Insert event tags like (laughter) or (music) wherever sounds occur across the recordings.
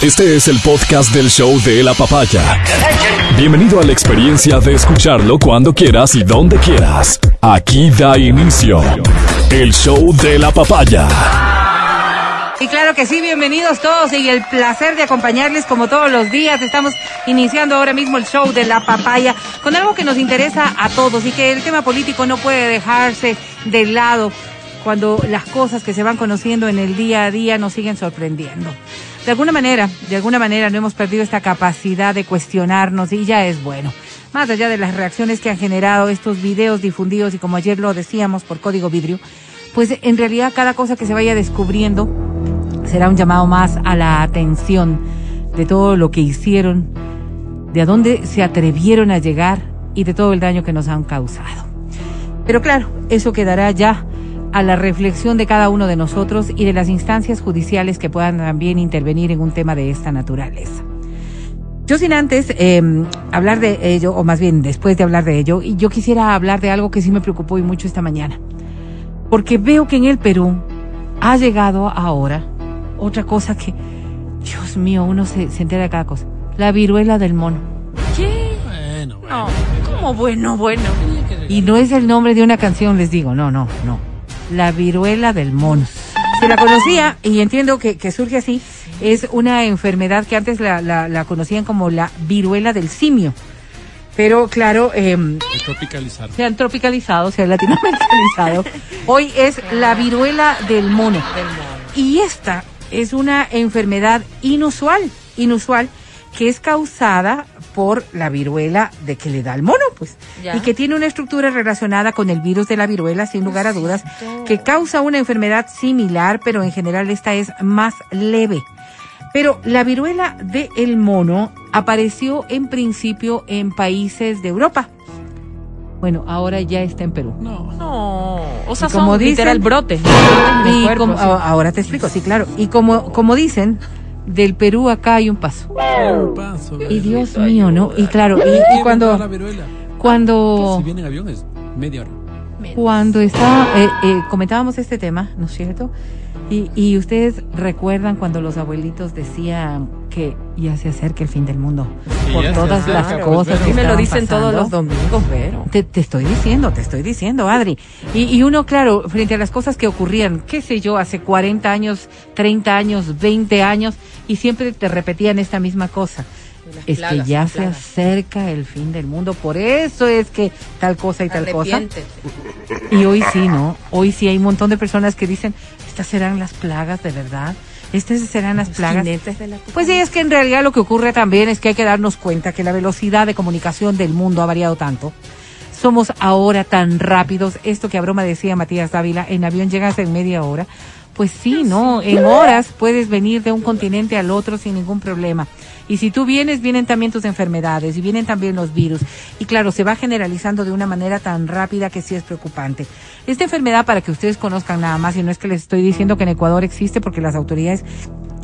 Este es el podcast del show de la papaya. Bienvenido a la experiencia de escucharlo cuando quieras y donde quieras. Aquí da inicio el show de la papaya. Y claro que sí, bienvenidos todos y el placer de acompañarles como todos los días. Estamos iniciando ahora mismo el show de la papaya con algo que nos interesa a todos y que el tema político no puede dejarse de lado cuando las cosas que se van conociendo en el día a día nos siguen sorprendiendo de alguna manera, de alguna manera no hemos perdido esta capacidad de cuestionarnos y ya es bueno. Más allá de las reacciones que han generado estos videos difundidos y como ayer lo decíamos por código vidrio, pues en realidad cada cosa que se vaya descubriendo será un llamado más a la atención de todo lo que hicieron, de a dónde se atrevieron a llegar y de todo el daño que nos han causado. Pero claro, eso quedará ya a la reflexión de cada uno de nosotros y de las instancias judiciales que puedan también intervenir en un tema de esta naturaleza. Yo sin antes eh, hablar de ello, o más bien después de hablar de ello, y yo quisiera hablar de algo que sí me preocupó y mucho esta mañana. Porque veo que en el Perú ha llegado ahora otra cosa que, Dios mío, uno se, se entera de cada cosa. La viruela del mono. ¿Qué? Bueno, bueno. No, ¿cómo bueno, bueno? Y no es el nombre de una canción, les digo, no, no, no la viruela del mono. Se la conocía y entiendo que, que surge así. Es una enfermedad que antes la, la, la conocían como la viruela del simio. Pero claro, eh, se han tropicalizado, se han latinoamericalizado. Hoy es la viruela del mono. Y esta es una enfermedad inusual, inusual, que es causada por la viruela de que le da el mono, pues. Ya. Y que tiene una estructura relacionada con el virus de la viruela, sin lugar a dudas, que causa una enfermedad similar, pero en general esta es más leve. Pero la viruela del el mono apareció en principio en países de Europa. Bueno, ahora ya está en Perú. No, no. O sea, como son dicen, literal brote. Y cuerpo, como, sí. ahora te explico, sí, claro. Y como, como dicen, del Perú acá hay un paso. Un paso y Dios mío, ¿no? Y claro, y, y cuando cuando si viene en avión es media hora. Cuando está eh, eh, comentábamos este tema, ¿no es cierto? Y, y ustedes recuerdan cuando los abuelitos decían que ya se acerca el fin del mundo Sí, por todas acerca, las pues, cosas que Sí me lo dicen todos los domingos, pero. Te, te estoy diciendo, te estoy diciendo, Adri. Y, y uno, claro, frente a las cosas que ocurrían, qué sé yo, hace 40 años, 30 años, 20 años, y siempre te repetían esta misma cosa. Es que ya se acerca el fin del mundo, por eso es que tal cosa y tal cosa. Y hoy sí, ¿no? Hoy sí hay un montón de personas que dicen, estas serán las plagas de verdad. Estas serán las plagas. De la Pues sí, es que en realidad lo que ocurre también es que hay que darnos cuenta que la velocidad de comunicación del mundo ha variado tanto. Somos ahora tan rápidos. Esto que a broma decía Matías Dávila, en avión llegas en media hora. Pues sí, ¿no? En horas puedes venir de un continente al otro sin ningún problema. Y si tú vienes, vienen también tus enfermedades y vienen también los virus. Y claro, se va generalizando de una manera tan rápida que sí es preocupante. Esta enfermedad, para que ustedes conozcan nada más, y no es que les estoy diciendo que en Ecuador existe porque las autoridades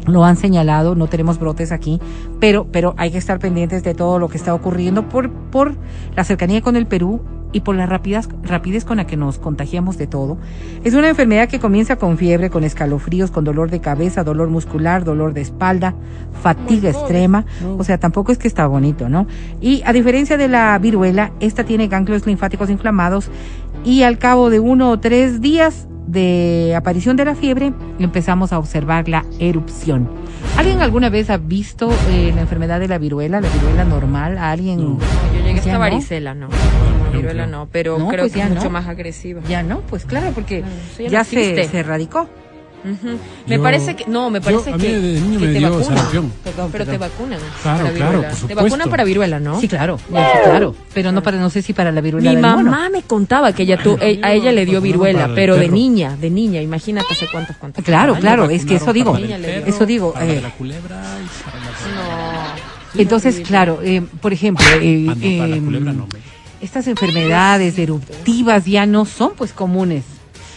lo han señalado, no tenemos brotes aquí, pero, pero hay que estar pendientes de todo lo que está ocurriendo por, por la cercanía con el Perú y por la rapidez, rapidez con la que nos contagiamos de todo. Es una enfermedad que comienza con fiebre, con escalofríos, con dolor de cabeza, dolor muscular, dolor de espalda, fatiga extrema. O sea, tampoco es que está bonito, ¿no? Y a diferencia de la viruela, esta tiene ganglios linfáticos inflamados y al cabo de uno o tres días de aparición de la fiebre, empezamos a observar la erupción. ¿Alguien alguna vez ha visto eh, la enfermedad de la viruela, la viruela normal? ¿A alguien? No. Yo llegué ¿Ya hasta varicela, no. Viruela no, pero No, creo pues que ya es mucho no. más agresiva. Ya no, pues claro, porque Claro, ya ya, no se, se erradicó. Me Yo- parece que, no, me parece yo- a mí que, de niño que me te dio vacunan. sarampión. Perdón, Pero te vacunan. Claro, para claro, por Te vacunan para viruela, ¿no? Sí, claro, claro. Pero no para, no sé si para la viruela Mi del mamá mono. me contaba que ella tu, eh, a ella le dio viruela, pero de niña, de niña, imagínate hace cuántos, cuántos. Claro, años. claro, es que eso digo, eso digo, para eh, la culebra y para la- No. Entonces, claro, eh, por ejemplo, eh, Ah, no, para la eh, culebra no. me- estas enfermedades eruptivas ya no son pues comunes.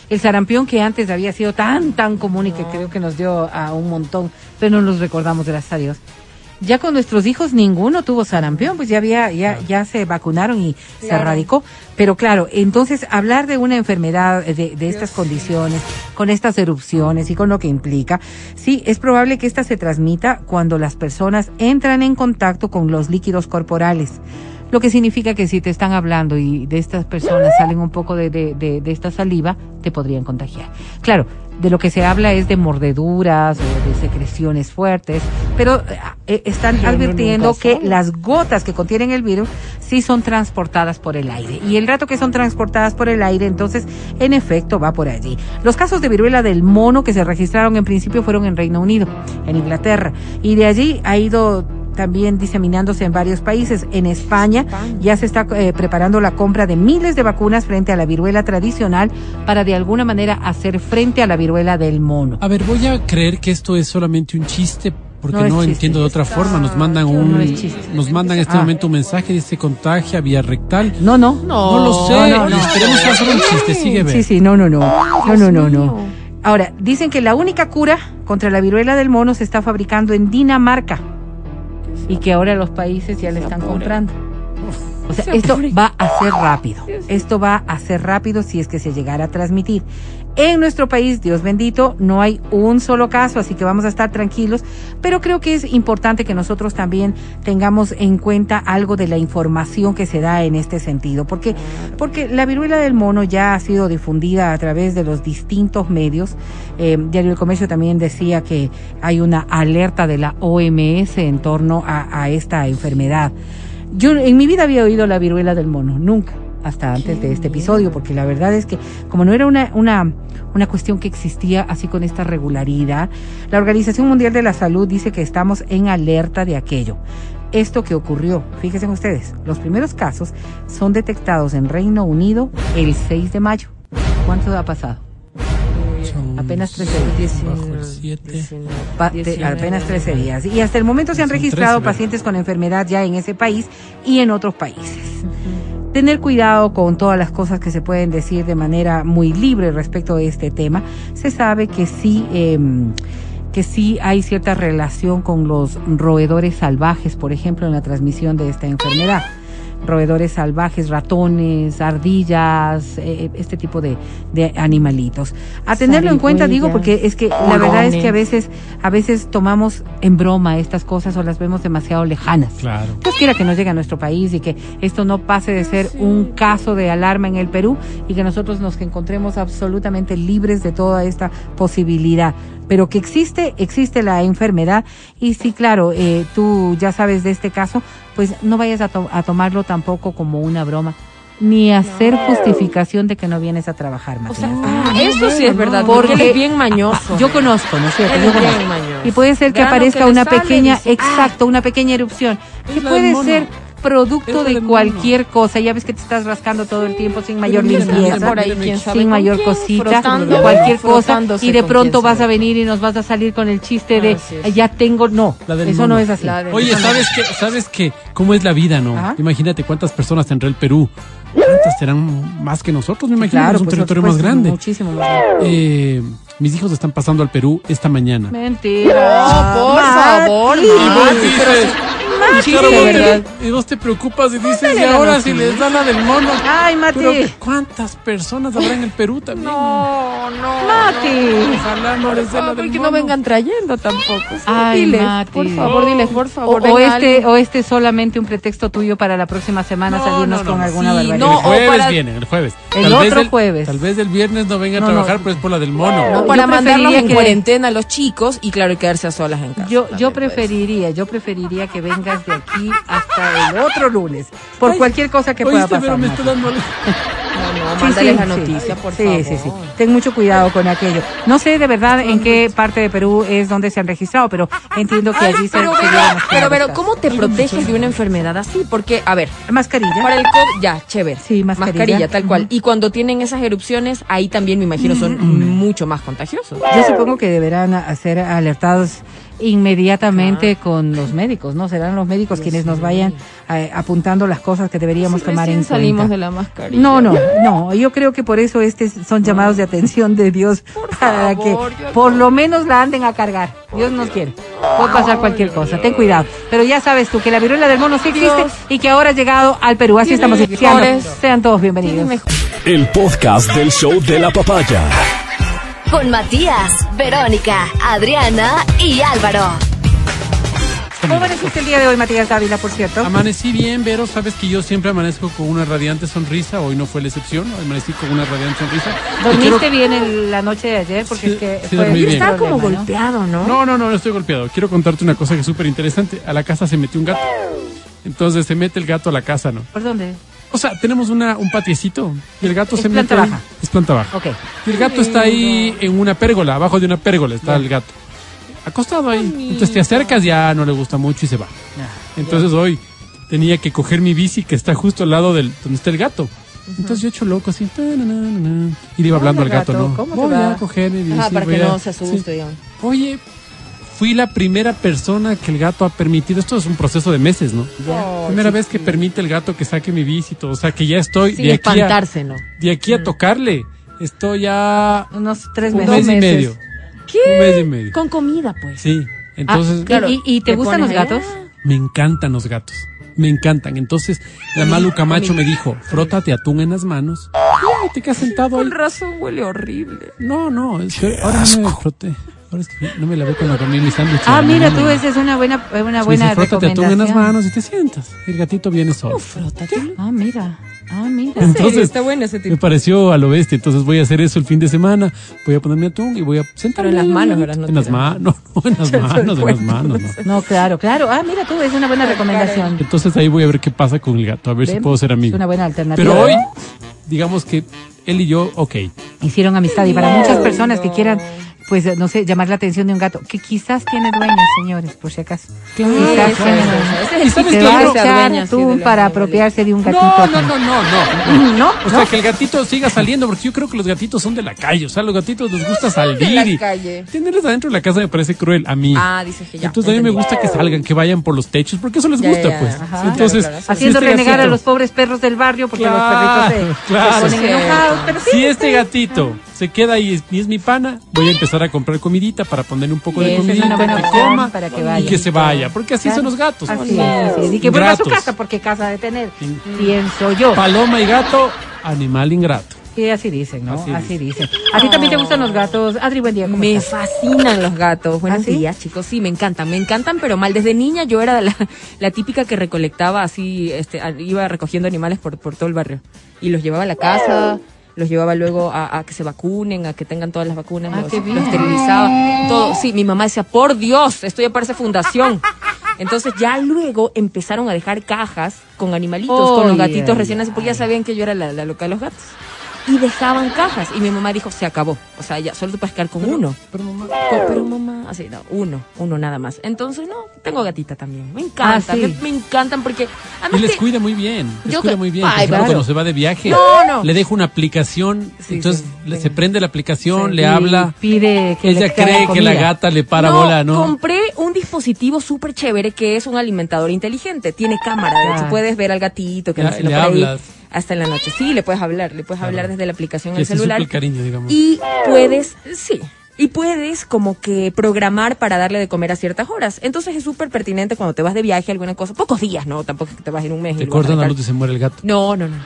El sarampión que antes había sido tan, tan común y que creo que nos dio a un montón, pero no nos recordamos, gracias a Dios. Ya con nuestros hijos ninguno tuvo sarampión, pues ya había, ya, ya se vacunaron y se erradicó. Pero claro, entonces hablar de una enfermedad de, de estas condiciones, con estas erupciones y con lo que implica, sí, es probable que esta se transmita cuando las personas entran en contacto con los líquidos corporales. Lo que significa que si te están hablando y de estas personas salen un poco de, de, de, de esta saliva, te podrían contagiar. Claro, de lo que se habla es de mordeduras o de secreciones fuertes, pero eh, están Yo advirtiendo que las gotas que contienen el virus sí son transportadas por el aire. Y el rato que son transportadas por el aire, entonces, en efecto, va por allí. Los casos de viruela del mono que se registraron en principio fueron en Reino Unido, en Inglaterra, y de allí ha ido también diseminándose en varios países. En España ya se está eh, preparando la compra de miles de vacunas frente a la viruela tradicional para de alguna manera hacer frente a la viruela del mono. A ver, voy a creer que esto es solamente un chiste porque No no, entiendo de otra forma. Nos mandan un, no nos mandan en este Ah. momento un mensaje dice contagia vía rectal. No, no. No, lo sé. no, no. Esperemos que sea un chiste. Sigue. Sí, sí, no, no, no. No, no, no, no. Ahora, dicen que la única cura contra la viruela del mono se está fabricando en Dinamarca y que ahora los países ya le están comprando. O sea, esto va a ser rápido. Esto va a ser rápido si es que se llegara a transmitir. En nuestro país, Dios bendito, no hay un solo caso, así que vamos a estar tranquilos, pero creo que es importante que nosotros también tengamos en cuenta algo de la información que se da en este sentido, porque porque la viruela del mono ya ha sido difundida a través de los distintos medios. Eh, Diario del Comercio también decía que hay una alerta de la OMS en torno a, a esta enfermedad. Yo en mi vida había oído la viruela del mono, nunca, hasta antes de este episodio, porque la verdad es que como no era una, una, una cuestión que existía así con esta regularidad, la Organización Mundial de la Salud dice que estamos en alerta de aquello. Esto que ocurrió, fíjense ustedes, los primeros casos son detectados en Reino Unido el 6 de mayo. ¿Cuánto ha pasado? Son Apenas 13 días. bajo el siete. Pa- de- apenas 13 días. Y hasta el momento se han registrado 13, ¿verdad? pacientes con enfermedad ya en ese país y en otros países. Tener cuidado con todas las cosas que se pueden decir de manera muy libre respecto de este tema. Se sabe que sí, em, que sí hay cierta relación con los roedores salvajes, por ejemplo, en la transmisión de esta enfermedad. Roedores salvajes, ratones, ardillas, eh, este tipo de, de animalitos. A tenerlo en cuenta, digo, porque es que la verdad es que a veces, a veces tomamos en broma estas cosas o las vemos demasiado lejanas. Claro. Dios quiera que no llegue a nuestro país y que esto no pase de ser un caso de alarma en el Perú y que nosotros nos encontremos absolutamente libres de toda esta posibilidad. Pero que existe, existe la enfermedad y sí, claro, eh, tú ya sabes de este caso, pues no vayas a, to- a tomarlo tampoco como una broma. Ni hacer justificación de que no vienes a trabajar, O Matías. sea, ah, eso sí es verdad, porque él es bien mañoso. Yo conozco, ¿no es cierto? Yo conozco. Y puede ser que Grano aparezca que una sale, pequeña, dice, exacto, una pequeña erupción. Que puede ser producto de cualquier cosa. Ya ves que te estás rascando todo el tiempo sin mayor limpieza, sin mayor cosita, cualquier cosa. Y de pronto vas a venir y nos vas a salir con el chiste de es. "Eh, ya tengo. No, eso mono. no es así. Oye. ¿sabes qué? ¿Sabes qué? ¿Cómo es la vida, no? Imagínate cuántas personas tendrá el Perú. ¿Cuántas serán más que nosotros? Me imagino que es un pues, territorio más grande. Muchísimo más grande. Eh, mis hijos están pasando al Perú esta mañana. Mentira. No, por favor, Mati. Mati, y De vos te- y vos te preocupas y dices, y ahora si les da la del mono. Ay, Mati. Pero ¿cuántas personas habrá en el Perú también? No, no. Mati. Ojalá no les dé la del favor, que no mono. vengan trayendo tampoco. sí. Ay, diles, Mati. por favor, diles, por O, favor. o venga este, o este es solamente un pretexto tuyo para la próxima semana No, salirnos no, no, con no. alguna Sí, barbaridad. no, el jueves o para- vienen, el jueves. El Tal otro el- jueves. Tal vez el viernes no venga a No, trabajar, no. pero es por la del mono. No, O para mandarlos en cuarentena a los chicos y claro, y quedarse a solas en casa. Yo, yo pues. preferiría, yo preferiría que vengas de aquí hasta el otro lunes, por Ay, cualquier cosa que pueda Oíste, pero pasar. me está dando... No, no, Sí, sí, la sí. noticia, por sí, favor. Sí, sí, Ten mucho cuidado con aquello. No sé de verdad en qué parte de Perú es donde se han registrado, pero entiendo que allí se pero, se pero, pero, ¿cómo te proteges de una enfermedad así? Porque, a ver. Mascarilla. para el COVID, ya, chévere. Sí, mascarilla. tal cual. Y cuando tienen esas erupciones, ahí también me imagino son mucho más contagiosos. Yo supongo que deberán ser alertados inmediatamente con los médicos, ¿no? Serán los médicos quienes nos vayan eh, apuntando las cosas que deberíamos tomar en salimos cuenta. de la mascarilla. No, no, no. Yo creo que por eso estos son llamados de atención de Dios (laughs) para favor, que por lo menos la anden a cargar. Dios nos quiere. Puede pasar cualquier cosa. Ten cuidado. Pero ya sabes tú que la viruela del mono sí existe Dios. y que ahora ha llegado al Perú. Así estamos iniciando. Sean todos bienvenidos. El podcast del show de la papaya. Con Matías, Verónica, Adriana y Álvaro. ¿Cómo amaneciste el día de hoy, Matías Dávila, por cierto? Amanecí bien, Vero. Sabes que yo siempre amanezco con una radiante sonrisa. Hoy no fue la excepción. Amanecí con una radiante sonrisa. ¿Dormiste quiero- bien el- la noche de ayer? Porque Sí, es que sí fue dormí un bien. Estaba como problema, ¿no? golpeado, ¿no? No, no, no, no estoy golpeado. Quiero contarte una cosa que es súper interesante. A la casa se metió un gato. Entonces se mete el gato a la casa, ¿no? ¿Por dónde? O sea, tenemos una, un patiecito y el gato Es se planta mete. ahí. baja. Es planta baja. Ok. Y el gato está ahí en una pérgola, abajo de una pérgola está el gato. Acostado ahí. Entonces te acercas, ya no le gusta mucho y se va. Entonces hoy tenía que coger mi bici que está justo al lado del donde está el gato. Entonces yo hecho loco así. ta, na, na, na, na, y le iba hablando al gato, gato, ¿no? ¿cómo te Voy va? a coger mi bici. Ajá, para voy que a- no se asuste, sí. Oye, fui la primera persona que el gato ha permitido. Esto es un proceso de meses, ¿no? primera vez que permite el gato que saque mi bici y todo. O sea, que ya estoy Sin de aquí, a, espantarse, ¿no? de aquí a tocarle. Estoy ya Unos tres un meses. mes y medio. ¿Qué? Un mes y medio. Con comida, pues. Sí. Entonces, Ah, claro. ¿Y, y te gustan los allá. gatos? me encantan los gatos. Me encantan. Entonces, la Malu Camacho me dijo, frótate atún en las manos. Y te quedas sentado ahí. Con razón huele horrible. No, no, es que ahora no me froté. Ahora es que no me lavé cuando comí mi sándwich. Ah, mira, tú, esa es una buena, una Me buena dice, frótate atún en las recomendación. manos y te sientas. El gatito viene solo. Frótatelo. Ah, mira. Ah, mira. Entonces, está bueno ese tipo. Me pareció a lo bestia, entonces voy a hacer eso el fin de semana. Voy a ponerme atún y voy a sentarme. Pero en las manos, ¿no? ¿verdad? No en las manos, (laughs) no, no, en las (laughs) manos, en las manos, no. No, claro, claro. Ah, mira tú, es una buena recomendación. Entonces ahí voy a ver qué pasa con el gato, a ver si puedo ser amigo. Es una buena alternativa. Pero hoy, digamos que él y yo, ok. Hicieron amistad y para muchas personas que quieran, pues, no sé, llamar la atención de un gato, que quizás tiene dueños, señores, por si acaso. Claro, Quizás tiene es, va a echar tú para apropiarse de un gatito. No, no, no, no, no. No, (laughs) O sea, que el gatito siga saliendo, porque yo creo que los gatitos son de la calle. O sea, los gatitos les gusta salir. (laughs) de la y calle. Tenerlos adentro de la casa me parece cruel, a mí. Ah, dices que ya. Entonces a mí me gusta que salgan, que vayan por los techos, porque eso les gusta, ya, pues. ajá. Entonces, Claro, claro. si haciendo este renegar a los pobres perros del barrio porque Claro, los perritos se, claro. se ponen Sí. enojados. Pero sí, Si este gatito se queda ahí y es, y es mi pana, voy a empezar a comprar comidita para ponerle un poco de Esa es comidita, que coma para que y que se vaya, porque así son los gatos. Así es, así es. Y que vuelva a su casa porque casa de tener, In- pienso yo. Paloma y gato, animal ingrato. Sí, así dicen, ¿no? Así Así, dicen. ¿A ti también te gustan los gatos? Adri, buen día. ¿cómo Me estás? fascinan los gatos. Buenos ¿Ah, sí? días, chicos. Sí, me encantan. Me encantan, pero mal. Desde niña yo era la, la típica que recolectaba así, este, iba recogiendo animales por, por todo el barrio. Y los llevaba a la casa, los llevaba luego a, a que se vacunen, a que tengan todas las vacunas, Ah, los, los esterilizaba. Todo. Sí, mi mamá decía, por Dios, esto ya parece fundación. (laughs) Entonces ya luego empezaron a dejar cajas con animalitos, con los gatitos recién nacidos, porque ya sabían que yo era la, la loca de los gatos. Y dejaban cajas. Y mi mamá dijo, se acabó. O sea, ya solo te puedes quedar con uno. Pero mamá, Pero mamá, así, no, uno, uno nada más. Entonces, no, tengo gatita también. Me encanta, Ah, sí. me, me encantan porque... y les que- cuida muy bien, les Yo cuida que- muy bien. Ay, Por ejemplo, claro. cuando se va de viaje, No, no. le dejo una aplicación, Sí, entonces sí, le- sí. se prende la aplicación, Sí. le habla, Pide que ella cree que la gata le para no, bola, ¿no? compré un dispositivo súper chévere que es un alimentador inteligente. Tiene cámara, de hecho Ah. puedes ver al gatito que Ya, anda haciendo le ahí hablas. Hasta en la noche. Sí, le puedes hablar, le puedes hablar desde la aplicación celular. el cariño, digamos. Y puedes, sí, y puedes como que programar para darle de comer a ciertas horas. Entonces es súper pertinente cuando te vas de viaje, alguna cosa, pocos días, ¿no? Tampoco es que te vas en un mes. y Te a cortan la luz y se muere el gato. No, no, no, no.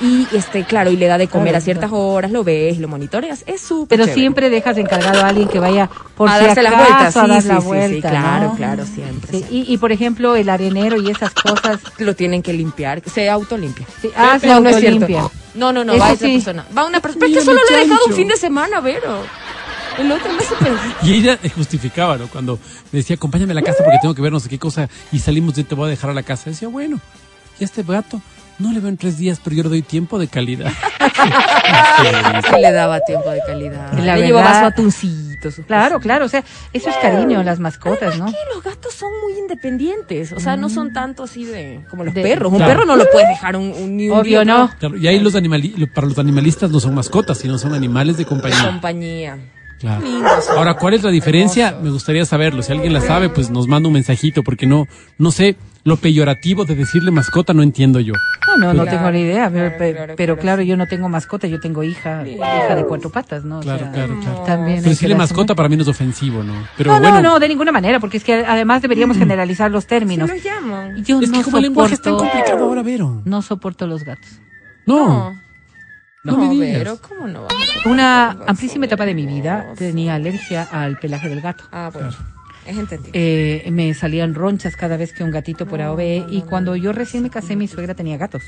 Y este, claro, y le da de comer Claro, a ciertas horas, lo ves, lo monitoreas, es súper Pero chévere. siempre dejas encargado a alguien que vaya por a si darse las acaso vueltas, a sí, dar sí, la sí, vuelta, sí, claro, ¿no? claro, siempre. Sí, siempre. y, y, por ejemplo, el arenero y esas cosas. Lo tienen que limpiar, se autolimpia. Sí, ah, se Pero no es cierto. autolimpia. No, no, no, Eso va esa sí. persona. Va una persona. Pero es que solo lo he dejado un fin de semana, Vero. El otro mes se. Y ella justificaba, ¿no? Cuando me decía, acompáñame a la casa porque tengo que ver no sé qué cosa y salimos de te voy a dejar a la casa. Decía, bueno, y a este gato no le veo en tres días, pero yo le doy tiempo de calidad. (laughs) Sí le daba tiempo de calidad. La le llevaba su atuncito. sus Claro, claro, o sea, eso es cariño, las mascotas, ¿no? Sí, los gatos son muy independientes, o sea, no son tanto así de como los De- perros. Un Claro. perro no lo puedes dejar un, un, ni un Obvio día, no. Claro, y ahí los animali para los animalistas no son mascotas, sino son animales de De compañía. Claro. Ahora, ¿cuál es la diferencia? Me gustaría saberlo. Si alguien la sabe, pues nos manda un mensajito, porque no, no sé, lo peyorativo de decirle mascota no entiendo yo. No, no, no Claro, tengo ni idea, pero, claro, pe- claro, pero claro, claro, sí. yo no tengo mascota, yo tengo hija, hija de cuatro patas, ¿no? O Claro, sea, claro, claro. También Pero decirle mascota para mí no es ofensivo, ¿no? Pero no, bueno, no, no, de ninguna manera, porque es que además deberíamos generalizar los términos. Se los llaman. Yo es no que como el lenguaje es tan soporto, complicado ahora, Vero. no soporto los gatos. No, No, no me digas. pero ¿cómo no Una amplísima etapa de mi vida tenía alergia al pelaje del gato. Ah, bueno. Es entendible. Eh, me salían ronchas cada vez que un gatito por AOV y cuando yo recién me casé mi suegra tenía gatos.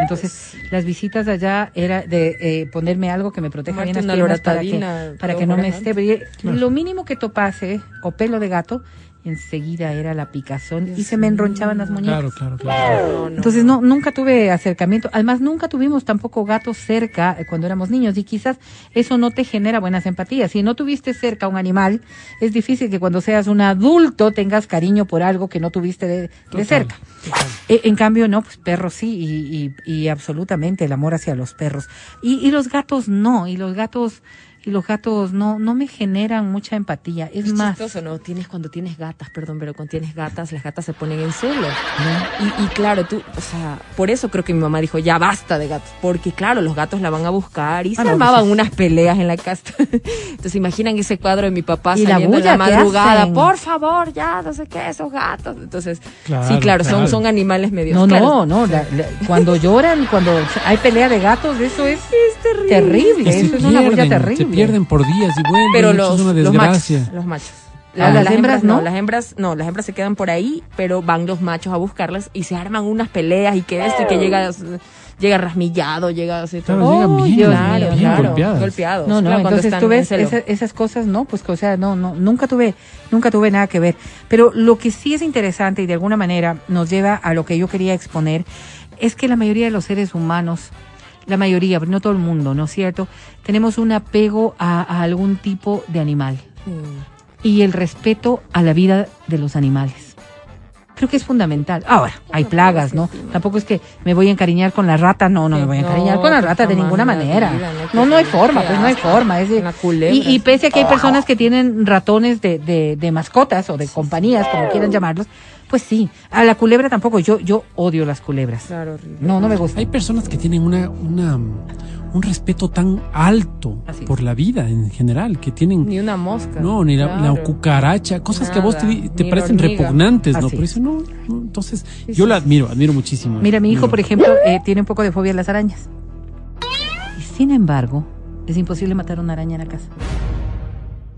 Entonces las visitas allá era de eh, ponerme algo que me proteja bien las piernas para que, para que no me esté. Lo mínimo que topase o pelo de gato enseguida era la picazón y se me enronchaban las muñecas. claro, claro, claro. No, no. Entonces no, nunca tuve acercamiento. Además, nunca tuvimos tampoco gatos cerca eh, cuando éramos niños y quizás eso no te genera buenas empatías. Si no tuviste cerca un animal, es difícil que cuando seas un adulto tengas cariño por algo que no tuviste de, cerca. Eh, en cambio, no, pues perros sí y, y, y absolutamente el amor hacia los perros. Y, y los gatos no, y los gatos... Y los gatos no, no me generan mucha empatía. Es, Es más, chistoso, ¿no? Tienes cuando tienes gatas, perdón, pero cuando tienes gatas, las gatas se ponen en celo. Y, y claro, tú, o sea, por eso creo que mi mamá dijo, ya basta de gatos. Porque claro, los gatos la van a buscar y se Ah, no, armaban pues, unas peleas en la casa. (laughs) Entonces imaginan ese cuadro de mi papá Y la saliendo en la madrugada. hacen. Por favor, ya, no sé qué, esos gatos. Entonces, Claro, sí, claro, claro. Son, son animales medio No, no, no. la- la- cuando lloran, cuando hay pelea de gatos, eso es, terrible. Se Eso es una bulla terrible. Pierden por días y vuelven. Pero los, es una los desgracia. machos, los machos. Ah, las hembras no. Las hembras no, las hembras se quedan por ahí, pero van los machos a buscarlas y se arman unas peleas y que esto y que llega llega rasmillado, llega así Claro, todo. llegan bien, Dios claro, bien claro, golpeadas. golpeados. No, no, claro, entonces tú ves esa- esas cosas, no, pues, o sea, no, no, nunca tuve, nunca tuve nada que ver. Pero lo que sí es interesante y de alguna manera nos lleva a lo que yo quería exponer, es que la mayoría de los seres humanos, la mayoría, pero no todo el mundo, ¿no es cierto? Tenemos un apego a, a algún tipo de animal Sí. y el respeto a la vida de los animales. Creo que es fundamental. Ahora, hay plagas, ¿no? Tampoco es que me voy a encariñar con la rata, no, no me voy a No, encariñar con la rata de ninguna manera. vida, no, No, hay forma, pues no hay forma. Es de- y, y pese a que hay personas que tienen ratones de, de, de mascotas o de compañías, como quieran llamarlos, pues sí. A la culebra tampoco. Yo, yo odio las culebras. Claro, horrible. No, no me gusta. Hay personas que tienen una, una, un respeto tan alto Así. por la vida en general, que tienen... Ni una mosca. No, ni la, cucaracha, cosas que a vos te, te parecen repugnantes, ¿no? Por es. eso no, no, entonces Sí, yo sí. la admiro, admiro muchísimo. Mira, mi hijo, Admiro. por ejemplo, eh, tiene un poco de fobia a las arañas. Y sin embargo, es imposible matar una araña en la casa.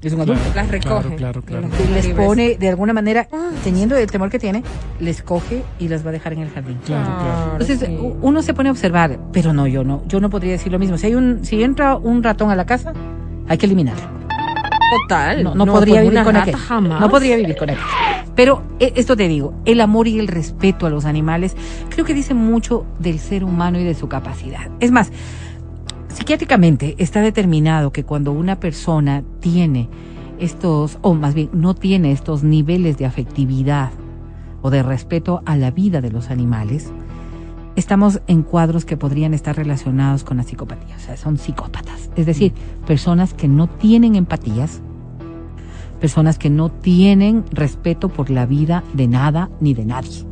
Es un adulto. Las recoge. Claro, claro, claro. Y les pone, de alguna manera, teniendo el temor que tiene, les coge y las va a dejar en el jardín. Claro, claro. Entonces sí. uno se pone a observar, pero no, yo no, yo no podría decir lo mismo. Si hay un, si entra un ratón a la casa, hay que eliminarlo. Total. No, no, podría vivir con aquel. jamás. No podría vivir con aquel. Pero eh, esto te digo, el amor y el respeto a los animales, creo que dice mucho del ser humano y de su capacidad. Es más, psiquiátricamente está determinado que cuando una persona tiene estos, o más bien no tiene estos niveles de afectividad o de respeto a la vida de los animales, estamos en cuadros que podrían estar relacionados con la psicopatía. O sea, son psicópatas. Es decir, personas que no tienen empatías, personas que no tienen respeto por la vida de nada ni de nadie.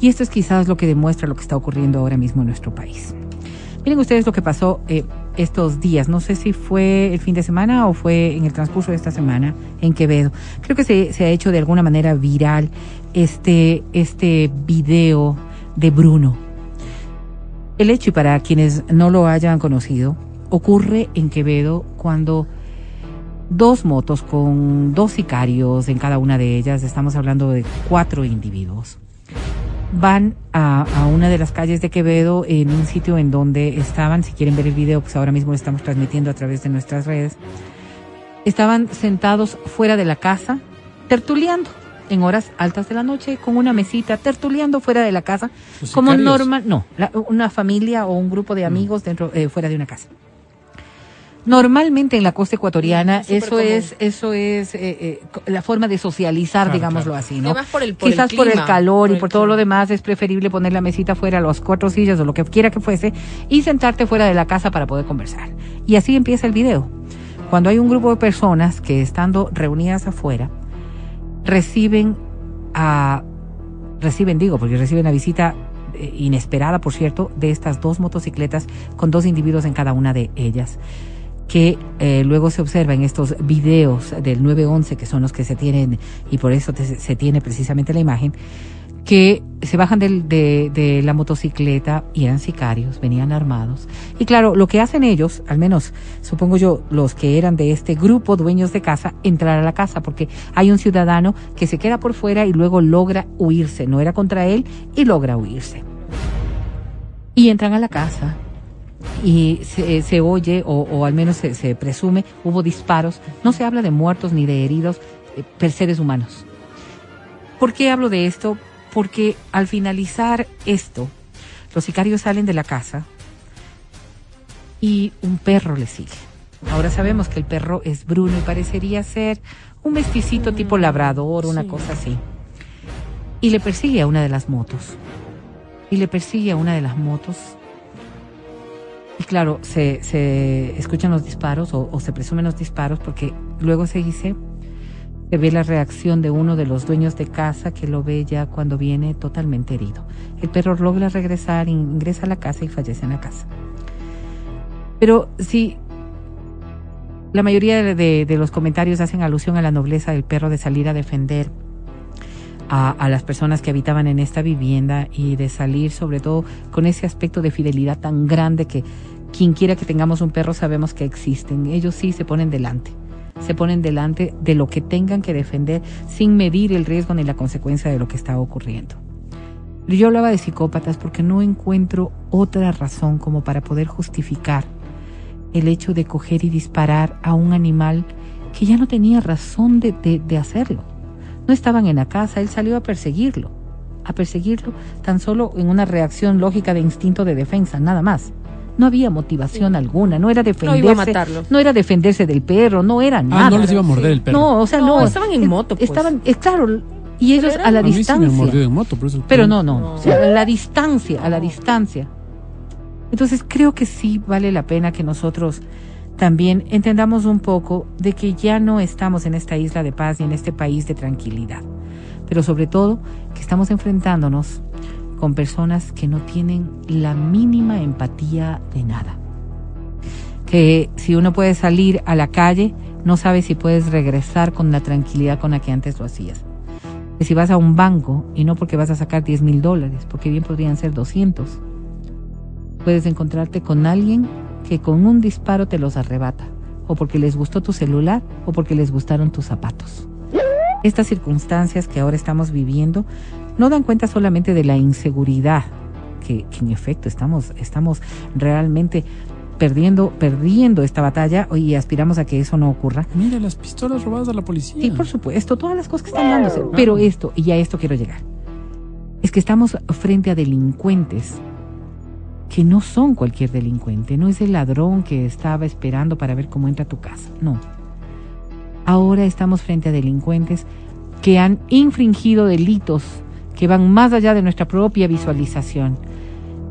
Y esto es quizás lo que demuestra lo que está ocurriendo ahora mismo en nuestro país. Miren ustedes lo que pasó eh, estos días. No sé si fue el fin de semana o fue en el transcurso de esta semana en Quevedo. Creo que se, se ha hecho de alguna manera viral este, este video de Bruno. El hecho, y para quienes no lo hayan conocido, ocurre en Quevedo cuando dos motos con dos sicarios en cada una de ellas, estamos hablando de cuatro individuos, van a, a una de las calles de Quevedo en un sitio en donde estaban, si quieren ver el video, pues ahora mismo lo estamos transmitiendo a través de nuestras redes, estaban sentados fuera de la casa, tertuleando en horas altas de la noche con una mesita, tertuleando fuera de la casa, ¿Los como normal, no, la- una familia o un grupo de amigos dentro, eh, fuera de una casa. Normalmente en la costa ecuatoriana eso común. es eso es eh, eh, co- la forma de socializar, Claro, digámoslo claro. así, ¿no? Además por el- por el Quizás por el clima, calor y por el todo lo clima. demás es preferible poner la mesita fuera, las cuatro sillas o lo que quiera que fuese y sentarte fuera de la casa para poder conversar. Y así empieza el video. cuando hay un grupo de personas que estando reunidas afuera reciben a reciben digo porque reciben la visita eh, inesperada por cierto de estas dos motocicletas con dos individuos en cada una de ellas que eh, luego se observa en estos videos del 911 que son los que se tienen y por eso se tiene precisamente la imagen que se bajan de, de la motocicleta y eran sicarios, venían armados. Y claro, lo que hacen ellos, al menos supongo yo, los que eran de este grupo dueños de casa, entrar a la casa, porque hay un ciudadano que se queda por fuera y luego logra huirse. No era contra él y logra huirse. Y entran a la casa y se, se oye, o, o al menos se, se presume, hubo disparos. No se habla de muertos ni de heridos eh, per seres humanos. ¿Por qué hablo de esto? Porque al finalizar esto, los sicarios salen de la casa y un perro le sigue. Ahora sabemos que el perro es Bruno y parecería ser un mesticito tipo labrador, una sí. cosa así. Y le persigue a una de las motos. Y le persigue a una de las motos. Y claro, se, se escuchan los disparos o, se presumen los disparos porque luego se dice se ve la reacción de uno de los dueños de casa que lo ve ya cuando viene totalmente herido. El perro logra regresar, ingresa a la casa y fallece en la casa. Pero sí, la mayoría de, los comentarios hacen alusión a la nobleza del perro de salir a defender a las personas que habitaban en esta vivienda y de salir sobre todo con ese aspecto de fidelidad tan grande que quien quiera que tengamos un perro sabemos que existen. Ellos sí se ponen delante se ponen delante de lo que tengan que defender sin medir el riesgo ni la consecuencia de lo que está ocurriendo. Yo hablaba de psicópatas porque no encuentro otra razón como para poder justificar el hecho de coger y disparar a un animal que ya no tenía razón de, de- hacerlo. No estaban en la casa, él salió a perseguirlo, a perseguirlo tan solo en una reacción lógica de instinto de defensa, nada más. No había motivación alguna, no era defenderse, iba a matarlo. no era defenderse del perro, no era nada. Ah, no les iba a morder el perro. No, o sea, No, no. estaban en Eh, moto, pues. Estaban, es claro, y ellos a la a mí sí me distancia. han mordido en moto, por eso. Pero no, no, No. o sea, a la distancia, a la distancia. Entonces creo que sí vale la pena que nosotros también entendamos un poco de que ya no estamos en esta isla de paz y en este país de tranquilidad. Pero sobre todo que estamos enfrentándonos con personas que no tienen la mínima empatía de nada. Que si uno puede salir a la calle, no sabe si puedes regresar con la tranquilidad con la que antes lo hacías que si vas a un banco y no porque vas a sacar 10 mil dólares, porque bien podrían ser 200, puedes encontrarte con alguien que con un disparo te los arrebata, o porque les gustó tu celular o porque les gustaron tus zapatos. Estas circunstancias que ahora estamos viviendo no dan cuenta solamente de la inseguridad, que, que en efecto estamos, estamos realmente perdiendo, perdiendo esta batalla y aspiramos a que eso no ocurra. Mira las pistolas robadas a la policía. Sí, por supuesto, todas las cosas que están dándose. Pero esto, y a esto quiero llegar, es que estamos frente a delincuentes que no son cualquier delincuente, no es el ladrón que estaba esperando para ver cómo entra a tu casa, no. Ahora estamos frente a delincuentes que han infringido delitos que van más allá de nuestra propia visualización.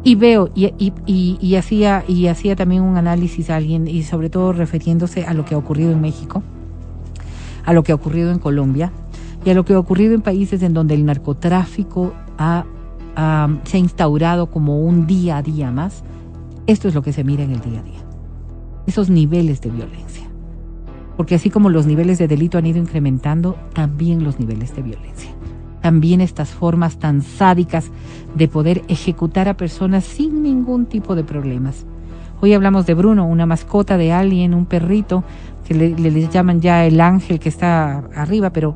Y veo, y, hacía, también un análisis a alguien, y sobre todo refiriéndose a lo que ha ocurrido en México, a lo que ha ocurrido en Colombia y a lo que ha ocurrido en países en donde el narcotráfico ha, se ha instaurado como un día a día más. Esto es lo que se mira en el día a día. Esos niveles de violencia. Porque así como los niveles de delito han ido incrementando, también los niveles de violencia. También estas formas tan sádicas de poder ejecutar a personas sin ningún tipo de problemas. Hoy hablamos de Bruno, una mascota de alguien, un perrito, que le, le- le llaman ya el ángel que está arriba, pero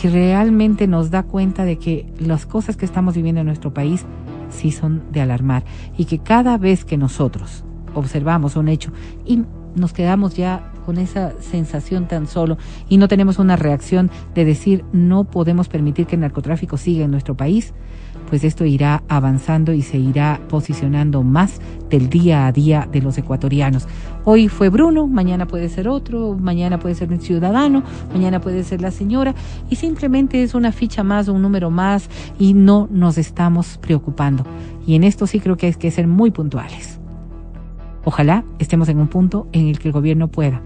que realmente nos da cuenta de que las cosas que estamos viviendo en nuestro país sí son de alarmar y que cada vez que nosotros observamos un hecho y nos quedamos ya con esa sensación tan solo y no tenemos una reacción de decir no podemos permitir que el narcotráfico siga en nuestro país, pues esto irá avanzando y se irá posicionando más del día a día de los ecuatorianos. Hoy fue Bruno, mañana puede ser otro, mañana puede ser un ciudadano, mañana puede ser la señora y simplemente es una ficha más, un número más y no nos estamos preocupando. Y en esto sí creo que hay que ser muy puntuales. Ojalá estemos en un punto en el que el gobierno pueda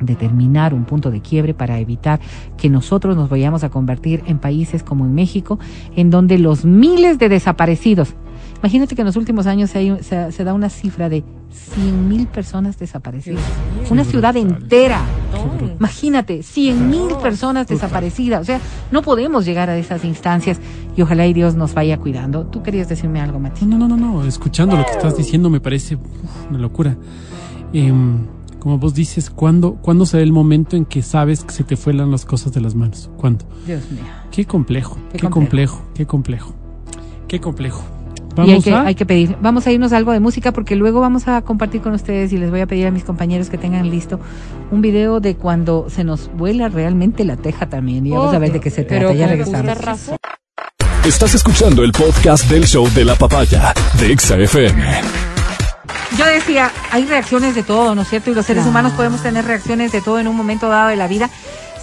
determinar un punto de quiebre para evitar que nosotros nos vayamos a convertir en países como en México, en donde los miles de desaparecidos, imagínate que en los últimos años se, hay- se- se da una cifra de 100 mil personas desaparecidas, una ciudad entera. Imagínate, 100 mil personas desaparecidas. O sea, no podemos llegar a esas instancias y ojalá y Dios nos vaya cuidando. ¿Tú querías decirme algo, Mati? No, no, no, no. Escuchando lo que estás diciendo me parece uf, una locura. Em, como vos dices, ¿cuándo, ¿cuándo será el momento en que sabes que se te fuelan las cosas de las manos? ¿Cuándo? Dios mío. Qué complejo, Qué qué, complejo. qué complejo, qué complejo. Y hay Vamos que, a... hay que pedir, vamos a irnos a algo de música porque luego vamos a compartir con ustedes y les voy a pedir a mis compañeros que tengan listo un video de cuando se nos vuela realmente la teja también. Y vamos a ver de qué se trata. Pero ya regresamos. Estás escuchando el podcast del show de la papaya de Exa FM. Yo decía, hay reacciones de todo, ¿no es cierto? Y los seres humanos podemos tener reacciones de todo en un momento dado de la vida.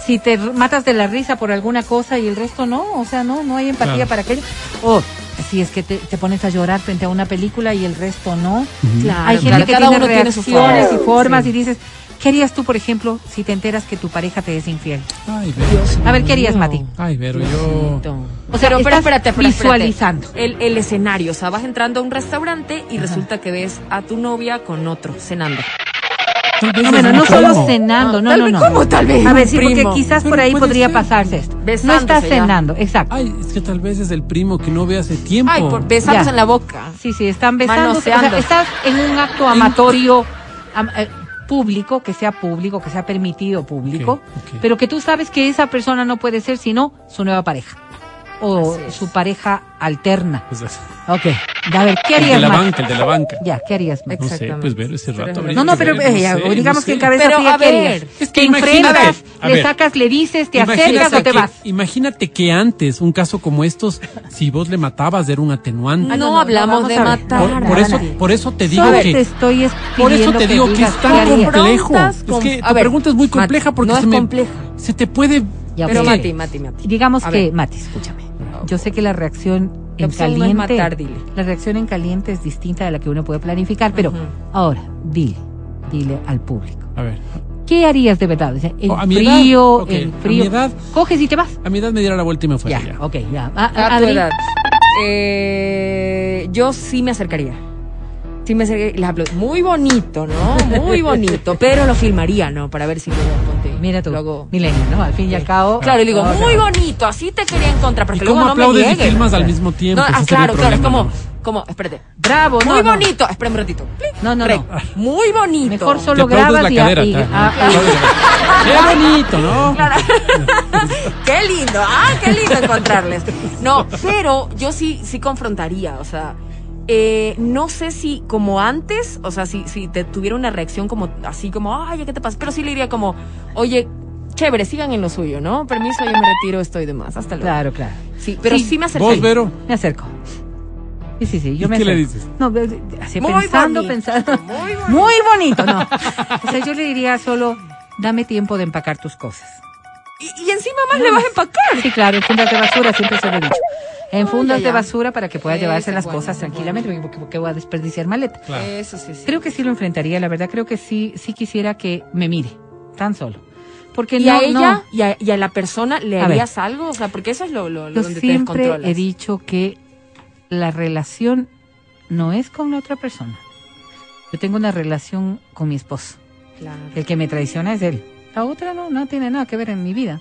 Si te matas de la risa por alguna cosa y el resto no, o sea, no, no hay empatía Claro. para aquello. O si es que te, te pones a llorar frente a una película y el resto no. Claro, hay gente claro, que tiene reacciones y formas. formas Sí. y dices, ¿qué harías tú, por ejemplo, si te enteras que tu pareja te es infiel? Ay, Vero. A ver, ¿qué harías, Mati? Ay, Vero, yo... O sea, pero, pero estás espérate, espérate, visualizando. espérate. El, el escenario, o sea, vas entrando a un restaurante y resulta que ves a tu novia con otro cenando. Tal vez No, bueno, no solo primo. cenando, no, no, no. ¿cómo tal vez A ver, sí, porque quizás por Pero ahí podría ser. pasarse esto. No Besándose estás ya. cenando, exacto. Ay, es que tal vez es el primo que no ve hace tiempo. Ay, por, besándose Ya. en la boca. Sí, sí, están besando. O sea, Manoseando. estás en un acto amatorio am- eh, público, que sea público, que sea permitido público, pero que tú sabes que esa persona no puede ser sino su nueva pareja o su pareja alterna. Pues así. Ok, a ver, ¿qué el de harías, la banca, el de la banca. Ya, ¿qué harías, Mati? No sé, pues ver ese rato. Pero- No, no, que pero ver, eh, ya, sé, digamos no que en cabeza Pero, fría, a ¿qué ver, harías? es que te imagínate, enfrentas, le sacas, le dices, te acercas o te que- vas. Imagínate que antes, un caso como estos, si vos le matabas era un atenuante. Ah, no, no, no, hablamos de matar. por, por eso, por eso te digo Solo te que, estoy es por eso te digo que, es tan harías. complejo. Es que tu pregunta es muy compleja porque no se es me, compleja. se te puede. Ya, Pero. Mati, Mati, Mati. Digamos que. Mati, escúchame. Yo sé que la reacción La en no caliente, matar, dile. la reacción en caliente es distinta de la que uno puede planificar, pero ahora, dile, dile al público. A ver, ¿Qué harías de verdad? O sea, el Oh, a mi frío, edad, el a frío. mi edad. Coges y te vas. a mi edad me diera la vuelta y me fuera Ya, ya. ok, ya. A- a- A tu edad. Eh, yo sí me acercaría. Sí me. Les Muy bonito, ¿no? Muy bonito. pero lo filmaría, ¿no? Para ver si luego ponte. Mira tú, lo hago- milenio, ¿no? Al fin y al cabo. Claro, y digo, no, muy no. bonito, así te quería encontrar, pero ¿Y que cómo luego no me aplaudes y llegue. filmas al mismo tiempo? No, ah, claro, claro, es como, ¿no? como, espérate. Bravo, no, Muy no. bonito, espérame un ratito. No, no, Rec. no. Muy bonito. Mejor solo grabas la y, cadera. y- ah, (laughs) Qué bonito, ¿no? (laughs) qué lindo, ah, qué lindo encontrarles. No, pero yo sí, sí confrontaría, o sea, eh, no sé si como antes, o sea, si, si te tuviera una reacción como así como, ay, ¿qué te pasa? Pero sí le diría como, oye, chévere, sigan en lo suyo, ¿no? Permiso, yo me retiro, estoy de más, hasta luego. Claro, claro. Sí, pero Sí. sí, me acercaría. Vos, Vero. Me acerco. Sí, sí, sí, yo ¿Y me qué le acerco. dices? No, así Muy pensando, bonito, pensando. muy bonito. Muy bonito, no. O sea, yo le diría solo, dame tiempo de empacar tus cosas. Y, y encima más le vas a empacar. Sí, claro, en fundas de basura, siempre se lo he dicho. En fundas de basura para que pueda Ese llevarse las bueno, cosas tranquilamente, porque, porque voy a desperdiciar maleta. Claro. Eso sí, sí. Creo que sí lo enfrentaría, la verdad, creo que sí, sí quisiera que me mire, tan solo. Porque ¿Y no, a ella no. y, a, y a la persona le A ver. harías algo? O sea, porque eso es lo, lo, lo Yo donde te siempre descontrolas. he dicho que la relación no es con la otra persona. Yo tengo una relación con mi esposo. Claro. El que me traiciona es él. La otra no, no tiene nada que ver en mi vida.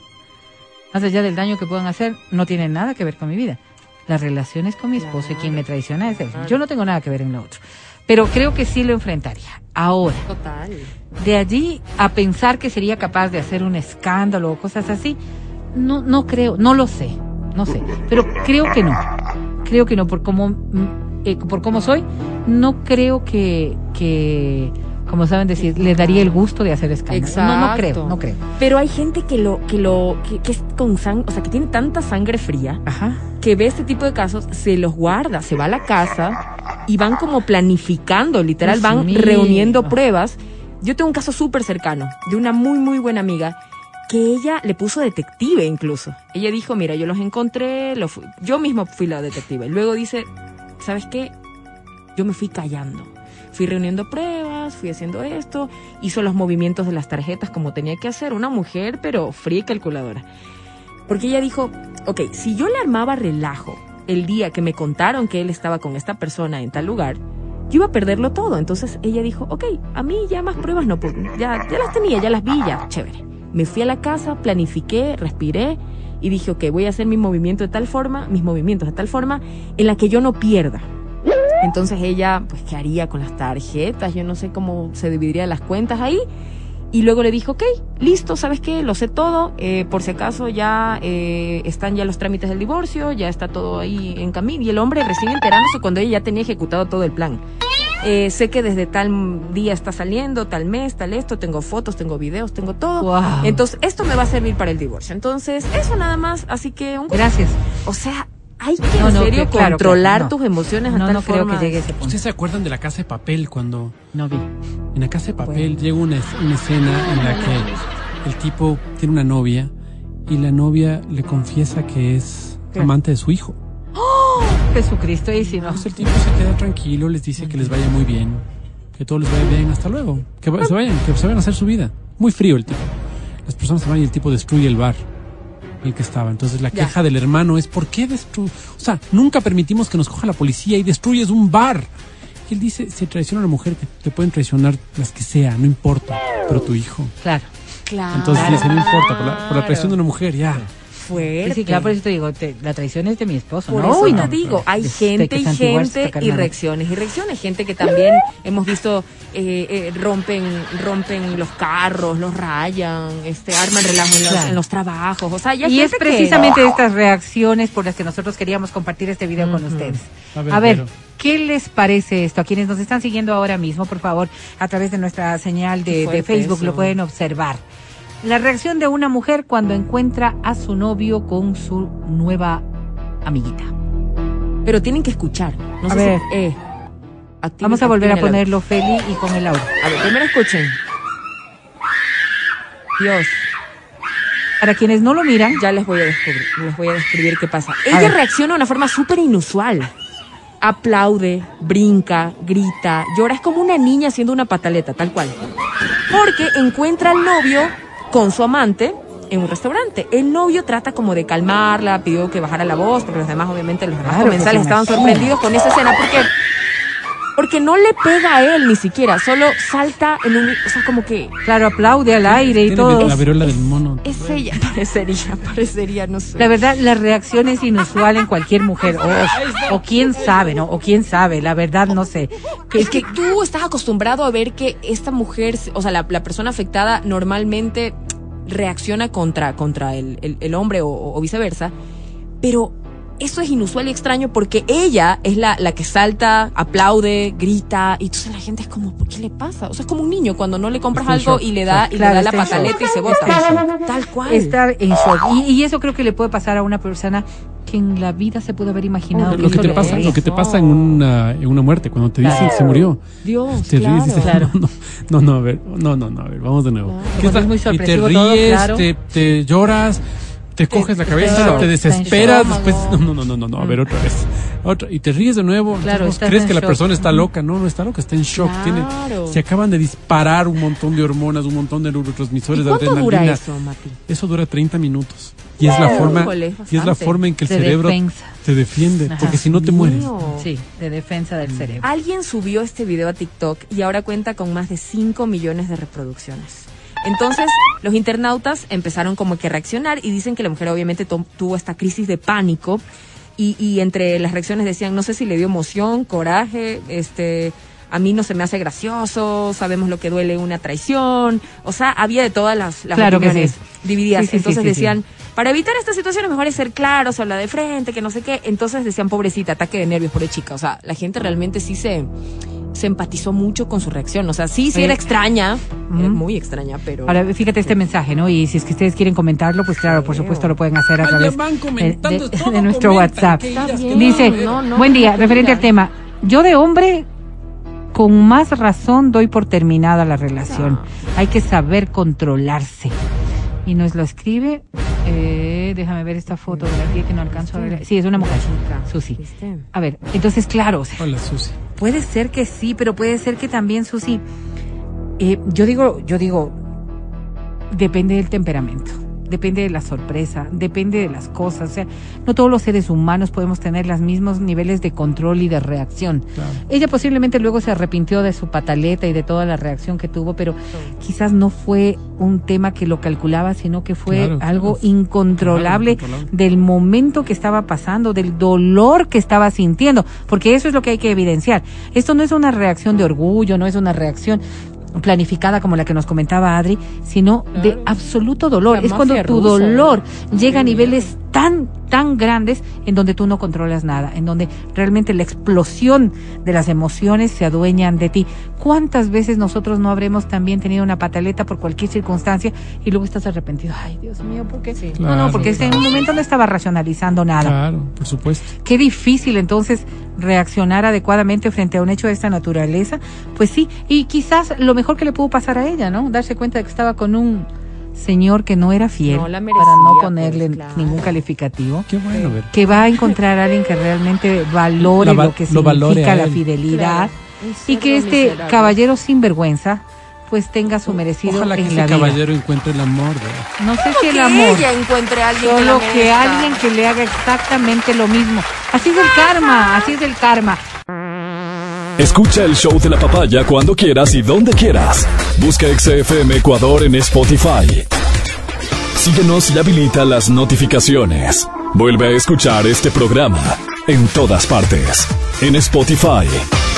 Más allá del daño que puedan hacer, no tiene nada que ver con mi vida. La relación es con mi esposo y quien me traiciona es él. Claro. Yo no tengo nada que ver en lo otro. Pero creo que sí lo enfrentaría. Ahora, Total. de allí a pensar que sería capaz de hacer un escándalo o cosas así, no, no creo, no lo sé, no sé, pero creo que no, creo que no, por cómo, mm, eh, por cómo soy, no creo que, que, como saben decir, le daría el gusto de hacer escándalo. No, no creo, Exacto. no creo. Pero hay gente que lo, que lo, que, que es con sangre, o sea, que tiene tanta sangre fría Ajá. que ve este tipo de casos, se los guarda, se va a la casa y van como planificando, literal, Dios van mío. reuniendo pruebas. Yo tengo un caso súper cercano de una muy, muy buena amiga que ella le puso detective incluso. Ella dijo, mira, yo los encontré, fui- yo mismo fui la detective. Luego dice, ¿sabes qué? Yo me fui callando. Fui reuniendo pruebas, fui haciendo esto, hizo los movimientos de las tarjetas como tenía que hacer, una mujer, pero fría y calculadora. Porque ella dijo, ok, si yo le armaba relajo el día que me contaron que él estaba con esta persona en tal lugar, yo iba a perderlo todo. Entonces ella dijo, ok, a mí ya más pruebas no, puedo, ya, ya las tenía, ya las vi, ya, chévere. Me fui a la casa, planifiqué, respiré y dije, ok, voy a hacer mi movimiento de tal forma, mis movimientos de tal forma en la que yo no pierda. Entonces ella, pues, ¿qué haría con las tarjetas? Yo no sé cómo se dividiría las cuentas ahí. Y luego le dijo, ok, listo, ¿sabes qué? Lo sé todo. eh, por si acaso ya eh, están ya los trámites del divorcio, ya está todo ahí en camino. Y el hombre recién enterándose cuando ella ya tenía ejecutado todo el plan. Eh, sé que desde tal día está saliendo, tal mes, tal esto, tengo fotos, tengo videos, tengo todo. Wow. Entonces, esto me va a servir para el divorcio. Entonces, eso nada más. Así que, un Gracias. o sea, hay que No, en no, serio que- claro, controlar no. tus emociones a No, tal no creo que forma. llegue a ese punto. ¿Ustedes se acuerdan de la casa de papel cuando No vi. en la casa de papel llega una, es- una escena en la que el tipo tiene una novia y la novia le confiesa que es amante de su hijo? Jesucristo y si no. Entonces el tipo se queda tranquilo, les dice que les vaya muy bien, que todo les vaya bien, hasta luego, que se vayan, que se vayan a hacer su vida. Muy frío el tipo. Las personas se van y el tipo destruye el bar el que estaba. Entonces la Ya. queja del hermano es, ¿por qué destruye? O sea, nunca permitimos que nos coja la policía y destruyes un bar. Y él dice, si traiciona a una mujer, te, te pueden traicionar las que sea, no importa, pero tu hijo. Claro. Claro. Entonces dice, no importa, por la, por la traición de una mujer, ya. Fuerte. Sí, sí, claro, por eso te digo, te- la traición es de mi esposo, Por ¿no? eso Uy, te digo, hay gente y gente y reacciones y reacciones. Gente que también hemos visto eh, eh, rompen rompen los carros, los rayan, este arman relajo en los, Claro. en los trabajos. O sea, ya Y es que- precisamente estas reacciones por las que nosotros queríamos compartir este video con ustedes. A ver, A ver, Vero. ¿qué les parece esto? A quienes nos están siguiendo ahora mismo, por favor, a través de nuestra señal de, Facebook eso. lo pueden observar. La reacción de una mujer cuando encuentra a su novio con su nueva amiguita. Pero tienen que escuchar. No A sé ver. si- eh, Vamos a volver a ponerlo, Feli, y con el audio. A ver, primero escuchen. Dios, Para quienes no lo miran, ya les voy a descubrir, les voy a describir qué pasa. A Ella ver. reacciona de una forma súper inusual. Aplaude, brinca, grita, llora. Es como una niña haciendo una pataleta, tal cual. Porque encuentra al novio con su amante en un restaurante. El novio trata como de calmarla, pidió que bajara la voz, porque los demás, obviamente, los demás Claro, comensales estaban sorprendidos con esa escena. Porque porque no le pega a él ni siquiera, solo salta en un, o sea, como que claro, aplaude al aire y todo. la viruela del mono. es ella, (laughs) parecería, parecería, no sé. La verdad, la reacción es inusual en cualquier mujer. O, o quién sabe, ¿no? O quién sabe, la verdad no sé. Es que tú estás acostumbrado a ver que esta mujer, o sea, la, la persona afectada normalmente reacciona contra, contra el, el- el hombre o, o viceversa, pero eso es inusual y extraño porque ella es la, la que salta, aplaude, grita, y entonces la gente es como, ¿por qué le pasa? O sea, es como un niño cuando no le compras algo y le da, y Claro, le da la pataleta y se bota. Tal cual. estar en shock. Y, y eso creo que le puede pasar a una persona que en la vida se pudo haber imaginado. Lo que te pasa, lo que te pasa en una, en una muerte, cuando te dicen se murió. Dios, Te ríes y dices, Claro. no, no, no, no, a ver, no, no, no, a ver, vamos de nuevo. Claro. ¿Qué Cuando es muy y te todo, ríes, claro. te, te lloras, te coges la cabeza, te desesperas, después, no, no, no, no, no, a ver, otra vez. Otra, y te ríes de nuevo, Claro, crees que la persona está loca, no, no está loca, está en shock, tiene, Claro. se acaban de disparar un montón de hormonas, un montón de neurotransmisores ¿Y de cuánto adrenalina. dura eso, Mati? Eso dura 30 minutos. Y es la forma, y es la forma en que el De cerebro defensa. te defiende, Ajá. porque si no te mueres. Sí, de defensa del cerebro. Alguien subió este video a TikTok y ahora cuenta con más de 5 millones de reproducciones. Entonces, los internautas empezaron como que a reaccionar y dicen que la mujer obviamente tuvo esta crisis de pánico y, y entre las reacciones decían, no sé si le dio emoción, coraje, este, a mí no se me hace gracioso, sabemos lo que duele una traición, o sea, había de todas las, las Claro opiniones sí. divididas. Sí, sí, sí, Entonces decían, para evitar esta situación es mejor es ser claros, hablar de frente, que no sé qué. Entonces decían, pobrecita, ataque de nervios, pobre chica. O sea, la gente realmente sí se, se empatizó mucho con su reacción. O sea, sí, sí era extraña, Ujú. eh, muy extraña, pero... Ahora, fíjate este mensaje, ¿no? Y si es que ustedes quieren comentarlo, pues claro, por supuesto lo pueden hacer a través de, comentando, de- todo de nuestro comentan, WhatsApp. Dice, No, no, buen día, no, referente al tema. Yo de hombre, con más razón doy por terminada la relación. Hay que saber controlarse. Y nos lo escribe, eh, déjame ver esta foto de aquí que no alcanzo a ver. Sí, es una mujer. Chica. Susi. A ver, entonces claro, o sea, Hola, Susi. Puede ser que sí, pero puede ser que también, Susi, eh, yo digo, yo digo, depende del temperamento, depende de la sorpresa, depende de las cosas. O sea, no todos los seres humanos podemos tener los mismos niveles de control y de reacción. Claro. Ella posiblemente luego se arrepintió de su pataleta y de toda la reacción que tuvo, pero quizás no fue un tema que lo calculaba, sino que fue Claro, algo Claro, incontrolable. del momento que estaba pasando, del dolor que estaba sintiendo, porque eso es lo que hay que evidenciar. Esto no es una reacción de orgullo, no es una reacción planificada como la que nos comentaba Adri, sino de Claro. absoluto dolor. La es cuando tu rusa. dolor llega a niveles tan, tan grandes en donde tú no controlas nada, en donde realmente la explosión de las emociones se adueñan de ti. ¿Cuántas veces nosotros no habremos también tenido una pataleta por cualquier circunstancia y luego estás arrepentido? Ay, Dios mío, ¿por qué? Sí. No, no, Claro, porque en un momento no estaba racionalizando nada. Claro, por supuesto. Qué difícil entonces reaccionar adecuadamente frente a un hecho de esta naturaleza. Pues sí, y quizás lo mejor que le pudo pasar a ella, ¿no? Darse cuenta de que estaba con un señor que no era fiel, No para no ponerle pues, claro. ningún calificativo. Qué bueno ver. Que va a encontrar a alguien que realmente valore va- lo que lo significa la fidelidad. Claro. Y que este miserable. caballero sinvergüenza pues tenga su merecido Ojalá que en ese la vida. caballero encuentre el amor. ¿verdad? No sé si el que amor. ella encuentre a alguien Solo que alguien que le haga exactamente lo mismo. Así es el karma, así es el karma. Escucha el show de la papaya cuando quieras y donde quieras. Busca XFM Ecuador en Spotify. Síguenos y habilita las notificaciones. Vuelve a escuchar este programa en todas partes. En Spotify,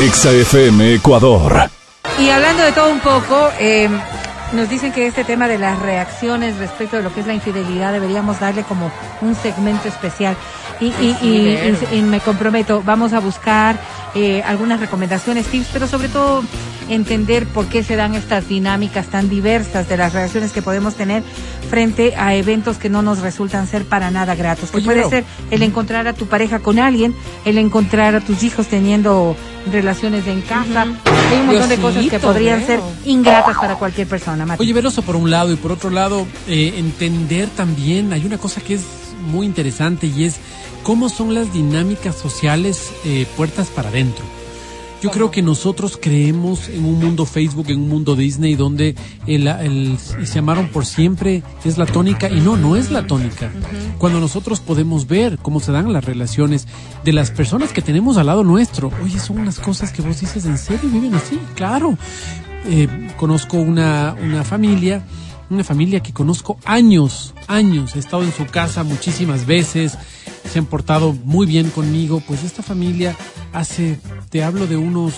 XFM Ecuador. Y hablando de todo un poco, eh, nos dicen que este tema de las reacciones respecto de lo que es la infidelidad deberíamos darle como un segmento especial. Y, y, y- y- me comprometo, vamos a buscar eh, algunas recomendaciones, tips, pero sobre todo entender por qué se dan estas dinámicas tan diversas de las reacciones que podemos tener frente a eventos que no nos resultan ser para nada gratos. Que Oye, puede ser el encontrar a tu pareja con alguien, el encontrar a tus hijos teniendo relaciones en casa. Hay un montón de cosas que podrían ser ingratas para cualquier persona. Mati. Oye, Veloso por un lado y por otro lado, eh, entender también, hay una cosa que es muy interesante y es cómo son las dinámicas sociales eh, puertas para adentro. Yo creo que nosotros creemos en un mundo Facebook, en un mundo Disney, donde el, el- se amaron por siempre es la tónica y no, no es la tónica. Cuando nosotros podemos ver cómo se dan las relaciones de las personas que tenemos al lado nuestro, oye, son unas cosas que vos dices, ¿en serio viven así? Claro. Eh, conozco una, una familia, una familia que conozco años, años, he estado en su casa muchísimas veces, se han portado muy bien conmigo, pues esta familia hace, te hablo de unos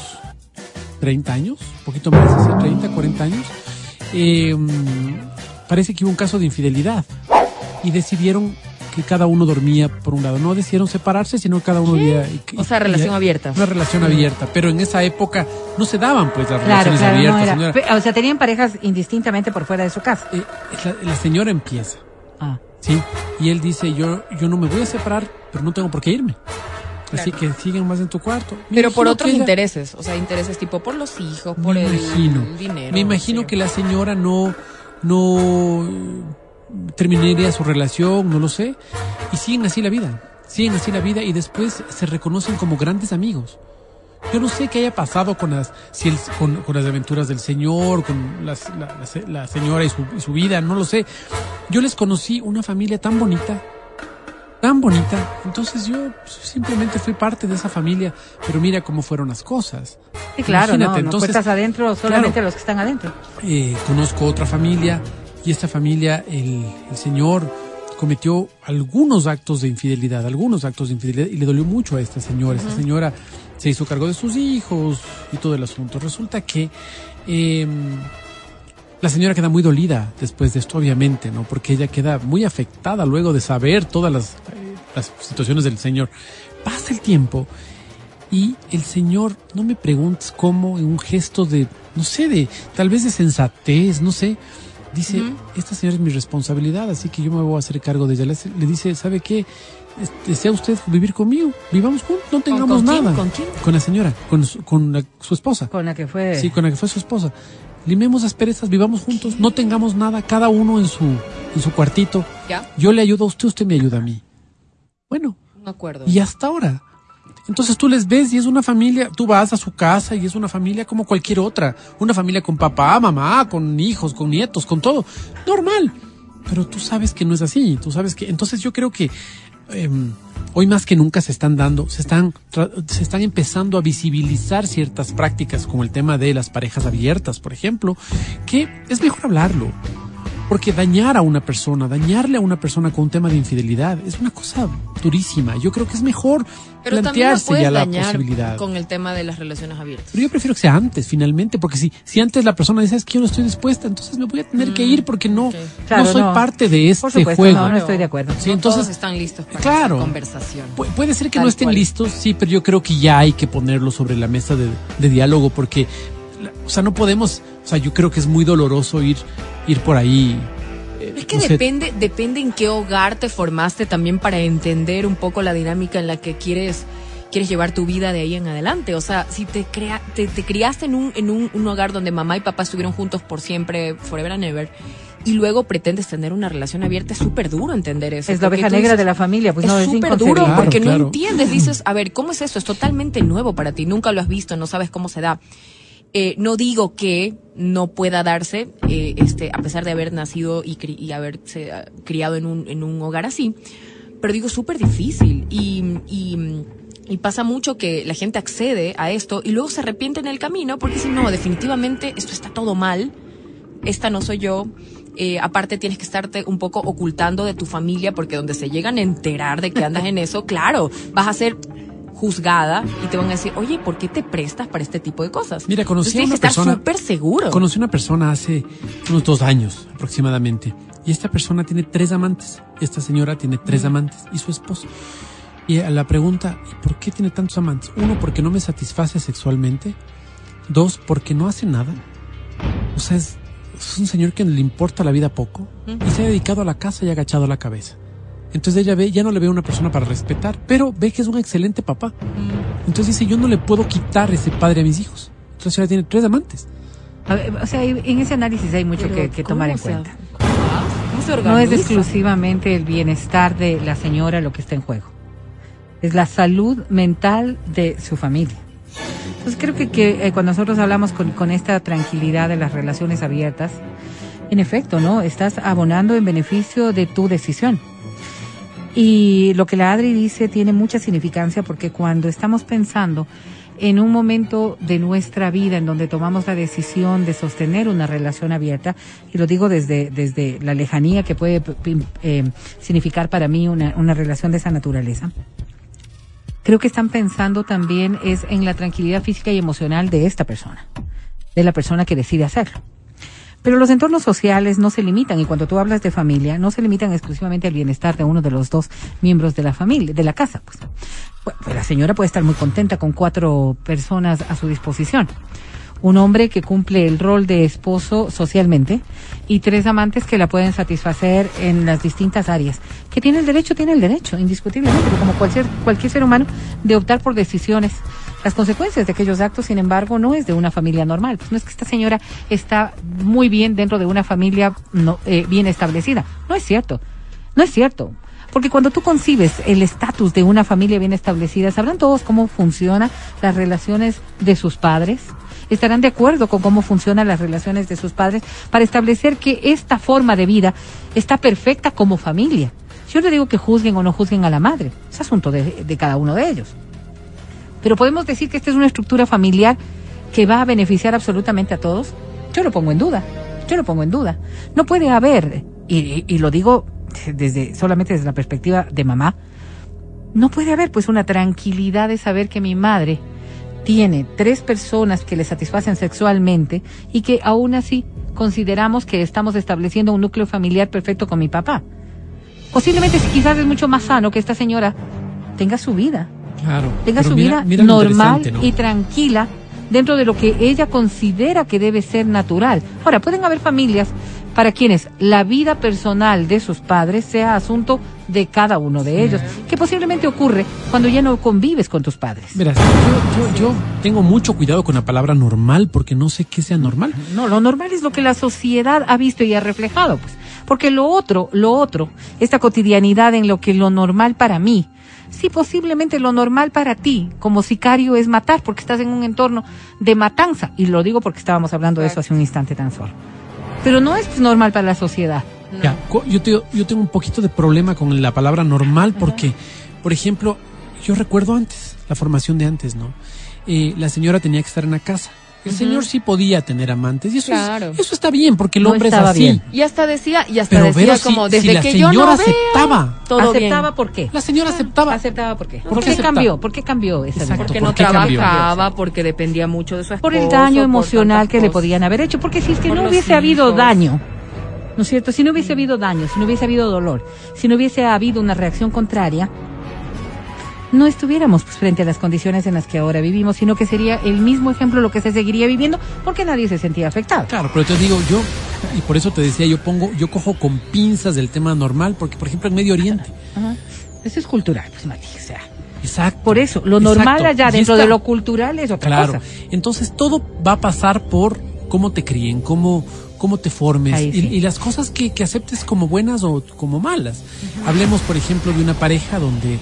30 años, un poquito más, hace 30, 40 años, eh, parece que hubo un caso de infidelidad y decidieron que cada uno dormía por un lado. No decidieron separarse, sino cada uno vivía. O sea, relación y- abierta. Una relación abierta. Pero en esa época no se daban, pues, las claro, relaciones claro, no abiertas. era. no era- Pe- O sea, tenían parejas indistintamente por fuera de su casa. Eh, la, la señora empieza. ¿Sí? Y él dice, yo, yo no me voy a separar, pero no tengo por qué irme. Así que siguen más en tu cuarto. Me Pero por otros ella- intereses, o sea, intereses tipo por los hijos, por me el imagino. dinero. Me imagino sí. que la señora no, no terminaría su relación, no lo sé. Y siguen así la vida. Siguen así la vida y después se reconocen como grandes amigos. Yo no sé qué haya pasado con las, si el- con, con las aventuras del señor, con las- la, la la señora y su, y su vida, no lo sé. Yo les conocí una familia tan bonita, tan bonita. Entonces yo pues, simplemente fui parte de esa familia, pero mira cómo fueron las cosas. Sí, claro, no, Imagínate, no entonces- puertas adentro solamente claro. los que están adentro. Eh, conozco otra familia y esta familia, el, el señor cometió algunos actos de infidelidad, algunos actos de infidelidad y le dolió mucho a esta señora. Esta señora se hizo cargo de sus hijos y todo el asunto. Resulta que eh, la señora queda muy dolida después de esto, obviamente, ¿no? Porque ella queda muy afectada luego de saber todas las, eh, las situaciones del señor. Pasa el tiempo y el señor, no me preguntes cómo, en un gesto de, no sé, de tal vez de sensatez, no sé, dice, esta señora es mi responsabilidad, así que yo me voy a hacer cargo de ella. Le, le dice, ¿sabe qué? Este, ¿Desea usted vivir conmigo? Vivamos juntos, no tengamos con nada. ¿Con quién? Con la señora, con su, con la- su esposa. Con la que fue. Sí, con la que fue su esposa. Limemos las perezas, vivamos juntos, no tengamos nada, cada uno en su, en su cuartito. ¿Ya? Yo le ayudo a usted, usted me ayuda a mí. Bueno, Un acuerdo. y hasta ahora. Entonces tú les ves y es una familia, tú vas a su casa y es una familia como cualquier otra, una familia con papá, mamá, con hijos, con nietos, con todo, normal. Pero tú sabes que no es así, tú sabes que, entonces yo creo que em, hoy más que nunca se están dando, se están, se están empezando a visibilizar ciertas prácticas como el tema de las parejas abiertas, por ejemplo, que es mejor hablarlo. Porque dañar a una persona, dañarle a una persona con un tema de infidelidad es una cosa durísima. Yo creo que es mejor Pero también la plantearse ya la dañar posibilidad. con el tema de las relaciones abiertas. Pero yo prefiero que sea antes, finalmente, porque si, si antes la persona dice, es que yo no estoy dispuesta, entonces me voy a tener que ir porque no. Claro, no soy no. parte de este Por supuesto, juego. no, no estoy de acuerdo. Sí, No entonces, todos están listos para claro. esa conversación. pu- puede ser que Tal no estén cual. listos, sí, pero yo creo que ya hay que ponerlo sobre la mesa de, de diálogo, porque, o sea, no podemos, o sea, yo creo que es muy doloroso ir, ir por ahí. eh, Es que no sé, depende, depende en qué hogar te formaste también para entender un poco la dinámica en la que quieres quieres llevar tu vida de ahí en adelante. O sea, si te crea, te, te criaste en un, en un, un hogar donde mamá y papá estuvieron juntos por siempre, forever and ever, y luego pretendes tener una relación abierta, es súper duro entender eso. Es la oveja negra dices, de la familia, pues es no es súper duro Claro, porque no entiendes. Dices, a ver, ¿cómo es esto? Es totalmente nuevo para ti. Nunca lo has visto, no sabes cómo se da. Eh, no digo que no pueda darse, eh, este, a pesar de haber nacido y, cri- y haberse ah, criado en un, en un hogar así, pero digo súper difícil y, y, pasa mucho que la gente accede a esto y luego se arrepiente en el camino porque dice, no, definitivamente esto está todo mal, esta no soy yo. Eh, aparte tienes que estarte un poco ocultando de tu familia porque donde se llegan a enterar de que andas en eso, claro, vas a ser juzgada y te van a decir, oye, ¿por qué te prestas para este tipo de cosas? Mira, conocí Entonces a una persona- súper seguro. Conocí a una persona hace unos dos años aproximadamente. Y esta persona tiene tres amantes. Esta señora tiene tres amantes y su esposo. Y a la pregunta, ¿y por qué tiene tantos amantes? Uno, porque no me satisface sexualmente. Dos, porque no hace nada. O sea, es, es un señor que le importa la vida poco y se ha dedicado a la casa y ha agachado la cabeza. Entonces ella ve, ya no le ve a una persona para respetar, pero ve que es un excelente papá. Entonces dice, yo no le puedo quitar ese padre a mis hijos. Entonces la señora tiene tres amantes. A ver, o sea, hay- en ese análisis hay mucho Pero, que, que ¿cómo tomar en se- cuenta. ¿Cómo se No es exclusivamente el bienestar de la señora lo que está en juego. Es la salud mental de su familia. Entonces creo que, que, eh, cuando nosotros hablamos con, con esta tranquilidad de las relaciones abiertas, en efecto, ¿no? Estás abonando en beneficio de tu decisión. Y lo que la Adri dice tiene mucha significancia porque cuando estamos pensando en un momento de nuestra vida en donde tomamos la decisión de sostener una relación abierta, y lo digo desde, desde la lejanía que puede eh, significar para mí una, una relación de esa naturaleza, creo que están pensando también es en la tranquilidad física y emocional de esta persona, de la persona que decide hacerlo. Pero los entornos sociales no se limitan, y cuando tú hablas de familia, no se limitan exclusivamente al bienestar de uno de los dos miembros de la familia, de la casa, pues. Pues la señora puede estar muy contenta con cuatro personas a su disposición. Un hombre que cumple el rol de esposo socialmente y tres amantes que la pueden satisfacer en las distintas áreas. Que tiene el derecho, tiene el derecho, indiscutiblemente, como cualquier, cualquier ser humano, de optar por decisiones. Las consecuencias de aquellos actos, sin embargo, no es de una familia normal. Pues no es que esta señora está muy bien dentro de una familia no, eh, bien establecida. No es cierto. No es cierto. Porque cuando tú concibes el estatus de una familia bien establecida, sabrán todos cómo funcionan las relaciones de sus padres, estarán de acuerdo con cómo funcionan las relaciones de sus padres para establecer que esta forma de vida está perfecta como familia. Yo no digo que juzguen o no juzguen a la madre, es asunto de, de cada uno de ellos. Pero podemos decir que esta es una estructura familiar que va a beneficiar absolutamente a todos. Yo lo pongo en duda. Yo lo pongo en duda. No puede haber, y, y- lo digo desde solamente desde la perspectiva de mamá, no puede haber pues una tranquilidad de saber que mi madre tiene tres personas que le satisfacen sexualmente y que aún así consideramos que estamos estableciendo un núcleo familiar perfecto con mi papá. Posiblemente si quizás es mucho más sano que esta señora tenga su vida, Claro. tenga su mira- vida mira normal ¿no? y tranquila dentro de lo que ella considera que debe ser natural. Ahora, pueden haber familias para quienes la vida personal de sus padres sea asunto de cada uno de ellos, que posiblemente ocurre cuando ya no convives con tus padres. Verás, yo, yo, yo tengo mucho cuidado con la palabra normal porque no sé qué sea normal. No, lo normal es lo que la sociedad ha visto y ha reflejado, pues. Porque lo otro, lo otro, esta cotidianidad en lo que lo normal para mí Sí, posiblemente lo normal para ti como sicario es matar porque estás en un entorno de matanza. Y lo digo porque estábamos hablando de eso hace un instante tan solo. Pero no es normal para la sociedad. Ya, yo, te- yo tengo un poquito de problema con la palabra normal porque, por ejemplo, yo recuerdo antes, la formación de antes, ¿no? Eh, la señora tenía que estar en la casa. El señor sí podía tener amantes y eso, es- eso está bien porque el No hombre es estaba así. bien. Y hasta decía, y hasta Pero, decía si- como, si desde la que yo no señora aceptaba. todo ¿Aceptaba bien. por qué? La señora aceptaba. ¿Aceptaba por qué? ¿Por ¿Por, qué aceptaba? cambió? ¿Por qué cambió esa Exacto. Porque ¿Por no cambió? trabajaba, porque dependía mucho de su esposo. Por el daño emocional que le podían haber hecho. Porque si es que Por no hubiese habido daño, ¿no es cierto? Si no hubiese habido daño, si no hubiese habido dolor, si no hubiese habido una reacción contraria, no estuviéramos pues, frente a las condiciones en las que ahora vivimos, sino que sería el mismo ejemplo lo que se seguiría viviendo porque nadie se sentía afectado. Claro, pero te digo, yo, y por eso te decía, yo pongo, yo cojo con pinzas del tema normal, porque por ejemplo en Medio Oriente. Ajá. Eso es cultural, pues, Mati, o sea. Exacto. Por eso, lo normal allá dentro esta- de lo cultural es otra Claro. cosa. Entonces todo va a pasar por cómo te críen, cómo, cómo te formes y las cosas que, que aceptes como buenas o como malas. Hablemos, por ejemplo, de una pareja donde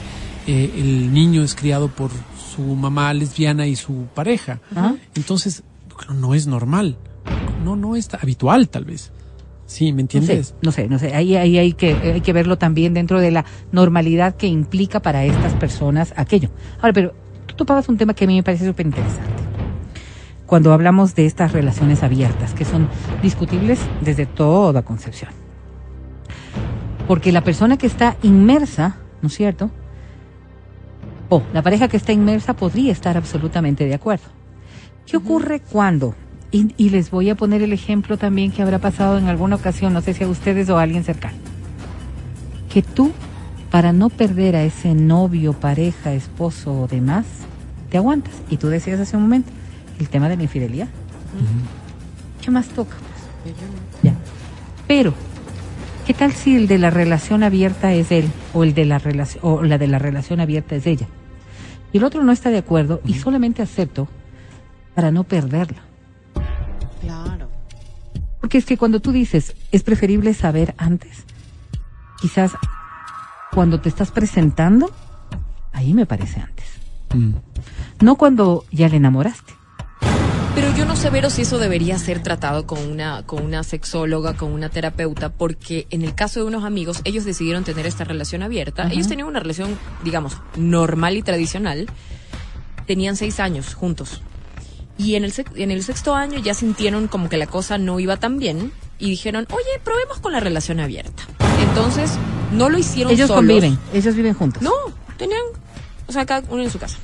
eh, el niño es criado por su mamá lesbiana y su pareja. Ajá. Entonces, no es normal. No, no es habitual, tal vez. Sí, ¿me No sé, entiendes? no sé, no sé. Ahí, ahí hay, que, hay que verlo también dentro de la normalidad que implica para estas personas aquello. Ahora, pero tú topabas un tema que a mí me parece súper interesante. Cuando hablamos de estas relaciones abiertas, que son discutibles desde toda concepción. Porque la persona que está inmersa, ¿no es cierto? O la pareja que está inmersa podría estar absolutamente de acuerdo. ¿Qué ocurre cuando? Y, y les voy a poner el ejemplo también que habrá pasado en alguna ocasión, no sé si a ustedes o a alguien cercano. Que tú, para no perder a ese novio, pareja, esposo o demás, te aguantas. Y tú decías hace un momento, el tema de la infidelidad. ¿Qué más toca? pues? Ya. Pero, ¿qué tal si el de la relación abierta es él o el de la relación o la de la relación abierta es ella? Y el otro no está de acuerdo y solamente acepto para no perderla. Claro. Porque es que cuando tú dices, es preferible saber antes, quizás cuando te estás presentando, ahí me parece antes. Mm. No cuando ya le enamoraste. Pero yo no sé, Vero, si eso debería ser tratado con una, con una sexóloga, con una terapeuta, porque en el caso de unos amigos, ellos decidieron tener esta relación abierta. Ellos tenían una relación, digamos, normal y tradicional. Tenían seis años juntos. Y en el, en el sexto año ya sintieron como que la cosa no iba tan bien y dijeron, oye, probemos con la relación abierta. Entonces, no lo hicieron Ellos solos. conviven, ellos viven juntos. No, tenían, o sea, cada uno en su casa.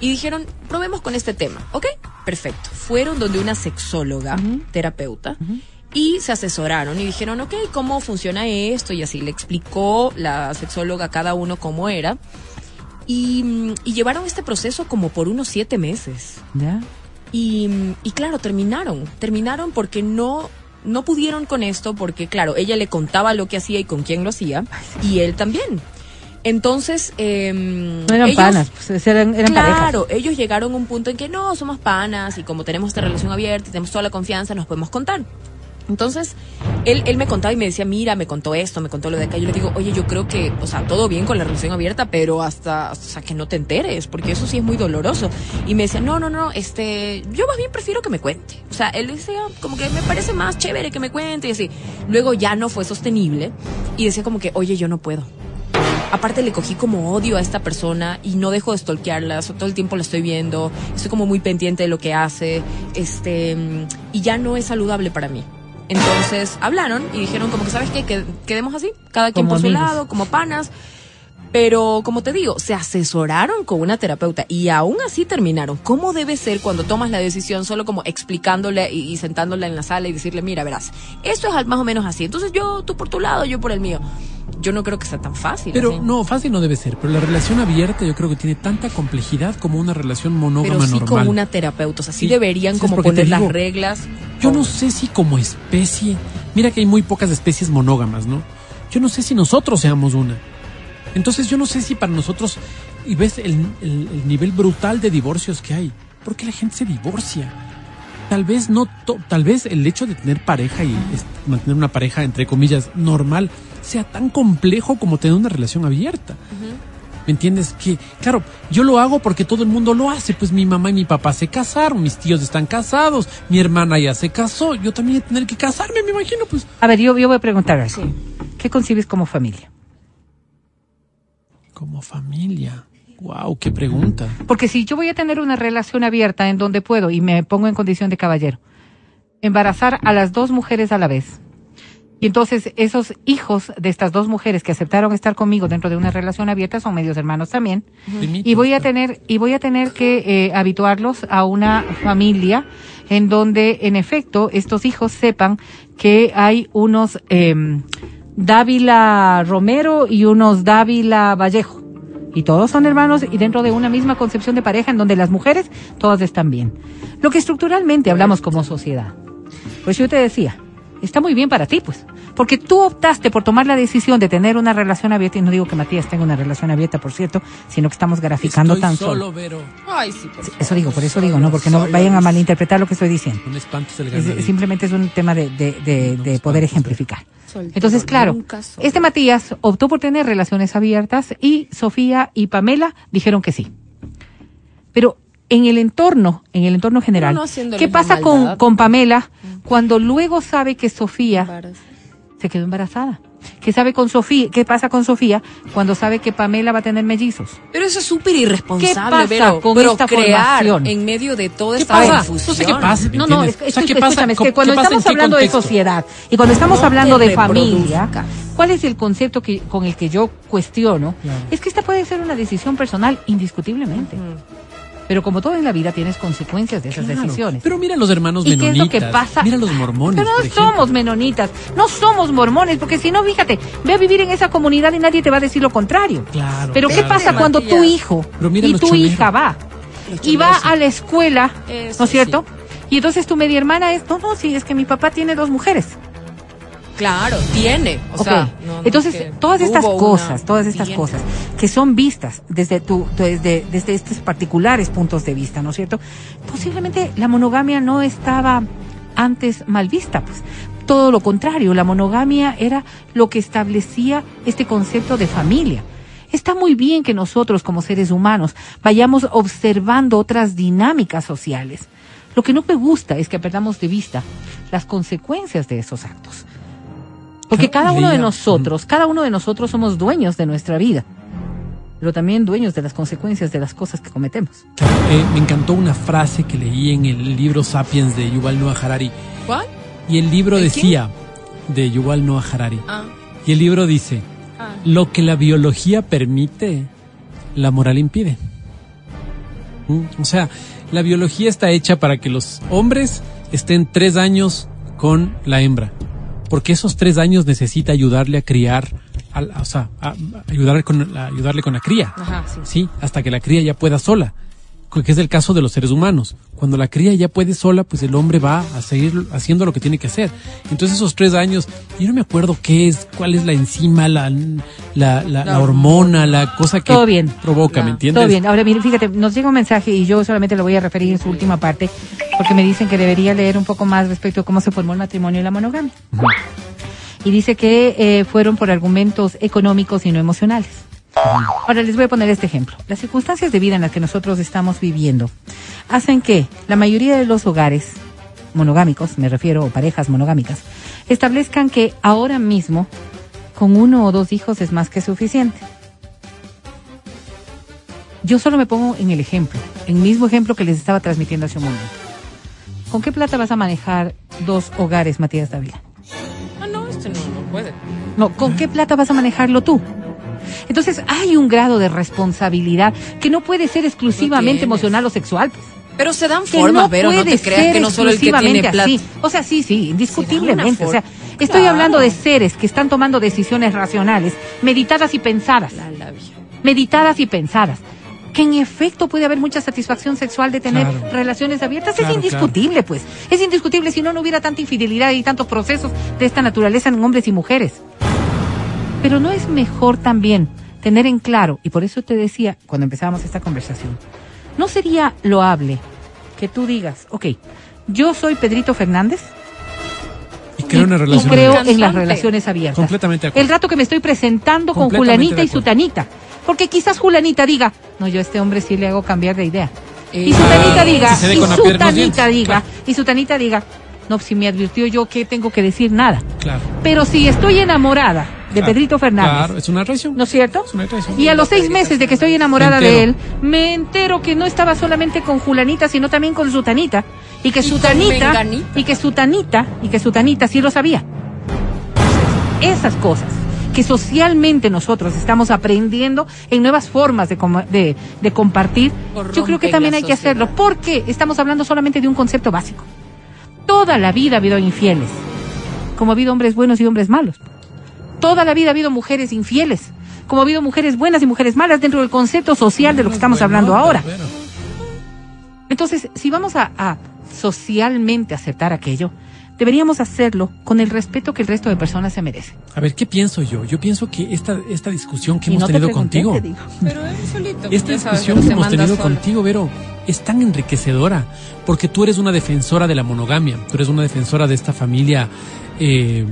Y dijeron, probemos con este tema, ¿ok? Perfecto. Fueron donde una sexóloga, terapeuta, y se asesoraron y dijeron, ok, ¿cómo funciona esto? Y así le explicó la sexóloga a cada uno cómo era. Y, mm, y llevaron este proceso como por unos siete meses. ¿Ya? Y, y claro, terminaron. Terminaron porque no, no pudieron con esto, porque claro, ella le contaba lo que hacía y con quién lo hacía, y él también. Entonces, em, No eran ellos- panas, pues eran, eran parejas. Claro, ellos llegaron a un punto en que no, somos panas y como tenemos esta relación abierta y tenemos toda la confianza, nos podemos contar. Entonces, él, él me contaba y me decía, mira, me contó esto, me contó lo de acá. Yo le digo, oye, yo creo que, o sea, todo bien con la relación abierta, pero hasta, o sea, que no te enteres, porque eso sí es muy doloroso. Y me decía, no, no, no, este, yo más bien prefiero que me cuente. O sea, él decía, como que me parece más chévere que me cuente y así. Luego ya no fue sostenible y decía como que, oye, yo no puedo. Aparte le cogí como odio a esta persona y no dejo de stalkearla, todo el tiempo la estoy viendo, estoy como muy pendiente de lo que hace, este, y ya no es saludable para mí. Entonces hablaron y dijeron como que, ¿sabes qué? Que quedemos así, cada quien Como por su lado, como panas. Pero, como te digo, se asesoraron con una terapeuta y aún así terminaron. ¿Cómo debe ser cuando tomas la decisión solo como explicándole y, y sentándola en la sala y decirle, mira, verás, esto es más o menos así. Entonces yo, tú por tu lado, yo por el mío. Yo no creo que sea tan fácil. Pero así. no, fácil no debe ser. Pero la relación abierta yo creo que tiene tanta complejidad como una relación monógama Pero sí normal. con una terapeuta. O sea, sí, Sí, deberían como poner las reglas. Yo no sé si como especie, mira que hay muy pocas especies monógamas, ¿no? Yo no sé si nosotros seamos una. Entonces yo no sé si para nosotros, y ves el, el- el nivel brutal de divorcios que hay, ¿por qué la gente se divorcia? Tal vez no, to- tal vez el hecho de tener pareja y mantener una pareja entre comillas normal sea tan complejo como tener una relación abierta. ¿Me entiendes? Que, claro, yo lo hago porque todo el mundo lo hace. Pues mi mamá y mi papá se casaron, mis tíos están casados, mi hermana ya se casó, yo también voy a tener que casarme, me imagino, pues. A ver, yo, yo voy a preguntar algo. ¿Qué concibes como familia? Como familia. Wow, qué pregunta. Porque si yo voy a tener una relación abierta en donde puedo, y me pongo en condición de caballero, embarazar a las dos mujeres a la vez, y entonces esos hijos de estas dos mujeres que aceptaron estar conmigo dentro de una relación abierta son medios hermanos también, y voy a tener y voy a tener que eh, habituarlos a una familia en donde en efecto estos hijos sepan que hay unos em, Dávila Romero y unos Dávila Vallejo y todos son hermanos y dentro de una misma concepción de pareja en donde las mujeres todas están bien. Lo que estructuralmente hablamos como sociedad. Pues yo te decía, está muy bien para ti, pues. Porque tú optaste por tomar la decisión de tener una relación abierta, y no digo que Matías tenga una relación abierta, por cierto, sino que estamos graficando Estoy tan solo, solo. Vero. Ay, sí, por favor. Eso digo, por eso digo, ¿no? Porque no vayan a malinterpretar lo que estoy diciendo. Un espanto es el Es- ganadito. simplemente es un tema de, de, de, No, de no, poder ejemplificar. Entonces, claro, este Matías optó por tener relaciones abiertas y Sofía y Pamela dijeron que sí. Pero en el entorno, en el entorno general, No, no haciéndoles ¿qué pasa con, con Pamela cuando luego sabe que Sofía Embarazada. Se quedó embarazada? ¿Qué sabe con Sofía? ¿Qué pasa con Sofía cuando sabe que Pamela va a tener mellizos? Pero eso es súper irresponsable, ¿Qué pasa Vero, con esta procrear formación? en medio de toda ¿Qué esta confusión. No sé qué pasa. ¿me No, no, es, O sea, que, ¿qué pasa? escúchame, es que ¿Qué cuando estamos ¿En qué hablando de contexto? sociedad y cuando estamos No hablando de familia. ¿cuál es el concepto que, con el que yo cuestiono? Claro. Es que esta puede ser una decisión personal, indiscutiblemente. Pero como todo en la vida, tienes consecuencias de esas Claro. decisiones. Pero mira los hermanos ¿Y qué menonitas. es lo que pasa? Mira los mormones. Pero no por ejemplo. somos menonitas, no somos mormones, porque si no, fíjate, ve a vivir en esa comunidad y nadie te va a decir lo contrario. Claro. Pero ¿qué claro. pasa cuando tu hijo Pero mira y tu choneros. hija va y va a la escuela, Eso ¿no es cierto? sí. Y entonces tu media hermana es, no, no, sí, es que mi papá tiene dos mujeres. Claro, tiene. O Ok. sea, no- no Entonces, todas estas cosas, una- todas estas tiene. cosas que son vistas desde tu, desde, desde estos particulares puntos de vista, ¿no es cierto? Posiblemente la monogamia no estaba antes mal vista, pues. Todo lo contrario, la monogamia era lo que establecía este concepto de familia. Está muy bien que nosotros como seres humanos vayamos observando otras dinámicas sociales. Lo que no me gusta es que perdamos de vista las consecuencias de esos actos. Porque cada uno de nosotros, cada uno de nosotros somos dueños de nuestra vida, pero también dueños de las consecuencias de las cosas que cometemos. Eh, me encantó una frase que leí en el libro Sapiens de Yuval Noah Harari. ¿Cuál? Y el libro ¿De decía, de Yuval Noah Harari. Ah, Y el libro dice, ah. lo que la biología permite, la moral impide. ¿Mm? O sea, la biología está hecha para que los hombres estén tres años con la hembra. Porque esos tres años necesita ayudarle a criar, al- o sea, a- a ayudar con, a ayudarle con la cría. Ajá, sí. Sí, hasta que la cría ya pueda sola, que es el caso de los seres humanos. Cuando la cría ya puede sola, pues el hombre va a seguir haciendo lo que tiene que hacer. Entonces esos tres años, yo no me acuerdo qué es, cuál es la enzima, la, la, la, la hormona, la cosa que Todo bien. provoca, ¿me entiendes? Todo bien. Ahora, mire, fíjate, nos llega un mensaje y yo solamente lo voy a referir en su última parte, porque me dicen que debería leer un poco más respecto a cómo se formó el matrimonio y la monogamia. Y dice que eh, fueron por argumentos económicos y no emocionales. Ahora les voy a poner este ejemplo. Las circunstancias de vida en las que nosotros estamos viviendo hacen que la mayoría de los hogares monogámicos, me refiero a parejas monogámicas, establezcan que ahora mismo con uno o dos hijos es más que suficiente. Yo solo me pongo en el ejemplo, el mismo ejemplo que les estaba transmitiendo hace un momento. ¿Con qué plata vas a manejar dos hogares, Matías Dávila? Ah, no, este no, no puede. No, ¿con qué plata vas a manejarlo tú? Entonces hay un grado de responsabilidad que no puede ser exclusivamente emocional o sexual. pues. Pero se dan formas, no pero no te creas que no solo el que tiene exclusivamente plata. así. O sea, sí, sí, indiscutiblemente. O sea, estoy Claro. hablando de seres que están tomando decisiones racionales, meditadas y pensadas. La meditadas y pensadas. Que en efecto puede haber mucha satisfacción sexual de tener Claro. relaciones abiertas. Claro, es indiscutible, pues. Es indiscutible si no, no hubiera tanta infidelidad y tantos procesos de esta naturaleza en hombres y mujeres. Pero no es mejor también tener en claro, y por eso te decía cuando empezábamos esta conversación, no sería loable que tú digas, ok, yo soy Pedrito Fernández, Y creo una relación. y creo abierta. en las relaciones abiertas. Completamente de acuerdo. El rato que me estoy presentando con Julanita y. Sutanita. Porque quizás Julanita diga, no, yo a este hombre sí le hago cambiar de idea. Eh, y Sutanita Ah, diga, si y Sutanita diga, claro. y Sutanita diga, no, si me advirtió yo que tengo que decir nada. Claro. Pero si estoy enamorada de Claro, Pedrito Fernández, Claro, es una traición. ¿no es cierto? Es una traición. Y a los seis meses de que estoy enamorada de él, me entero que no estaba solamente con Julanita, sino también con Sutanita. Y que Y Sutanita, y que Sutanita, y que Sutanita sí lo sabía. Esas cosas que socialmente nosotros estamos aprendiendo en nuevas formas de, com- de, de compartir, yo creo que también hay que hacerlo, porque estamos hablando solamente de un concepto básico. Toda la vida ha habido infieles, como ha habido hombres buenos y hombres malos. Toda la vida ha habido mujeres infieles, como ha habido mujeres buenas y mujeres malas dentro del concepto social de lo que estamos hablando ahora. Entonces, si vamos a, a socialmente aceptar aquello, deberíamos hacerlo con el respeto que el resto de personas se merecen. A ver, ¿qué pienso yo? Yo pienso que esta, esta discusión que Y hemos no te tenido pregunté, contigo, te digo. Pero él solito. esta discusión que hemos tenido solo. contigo, Vero, es tan enriquecedora, porque tú eres una defensora de la monogamia, tú eres una defensora de esta familia, eh,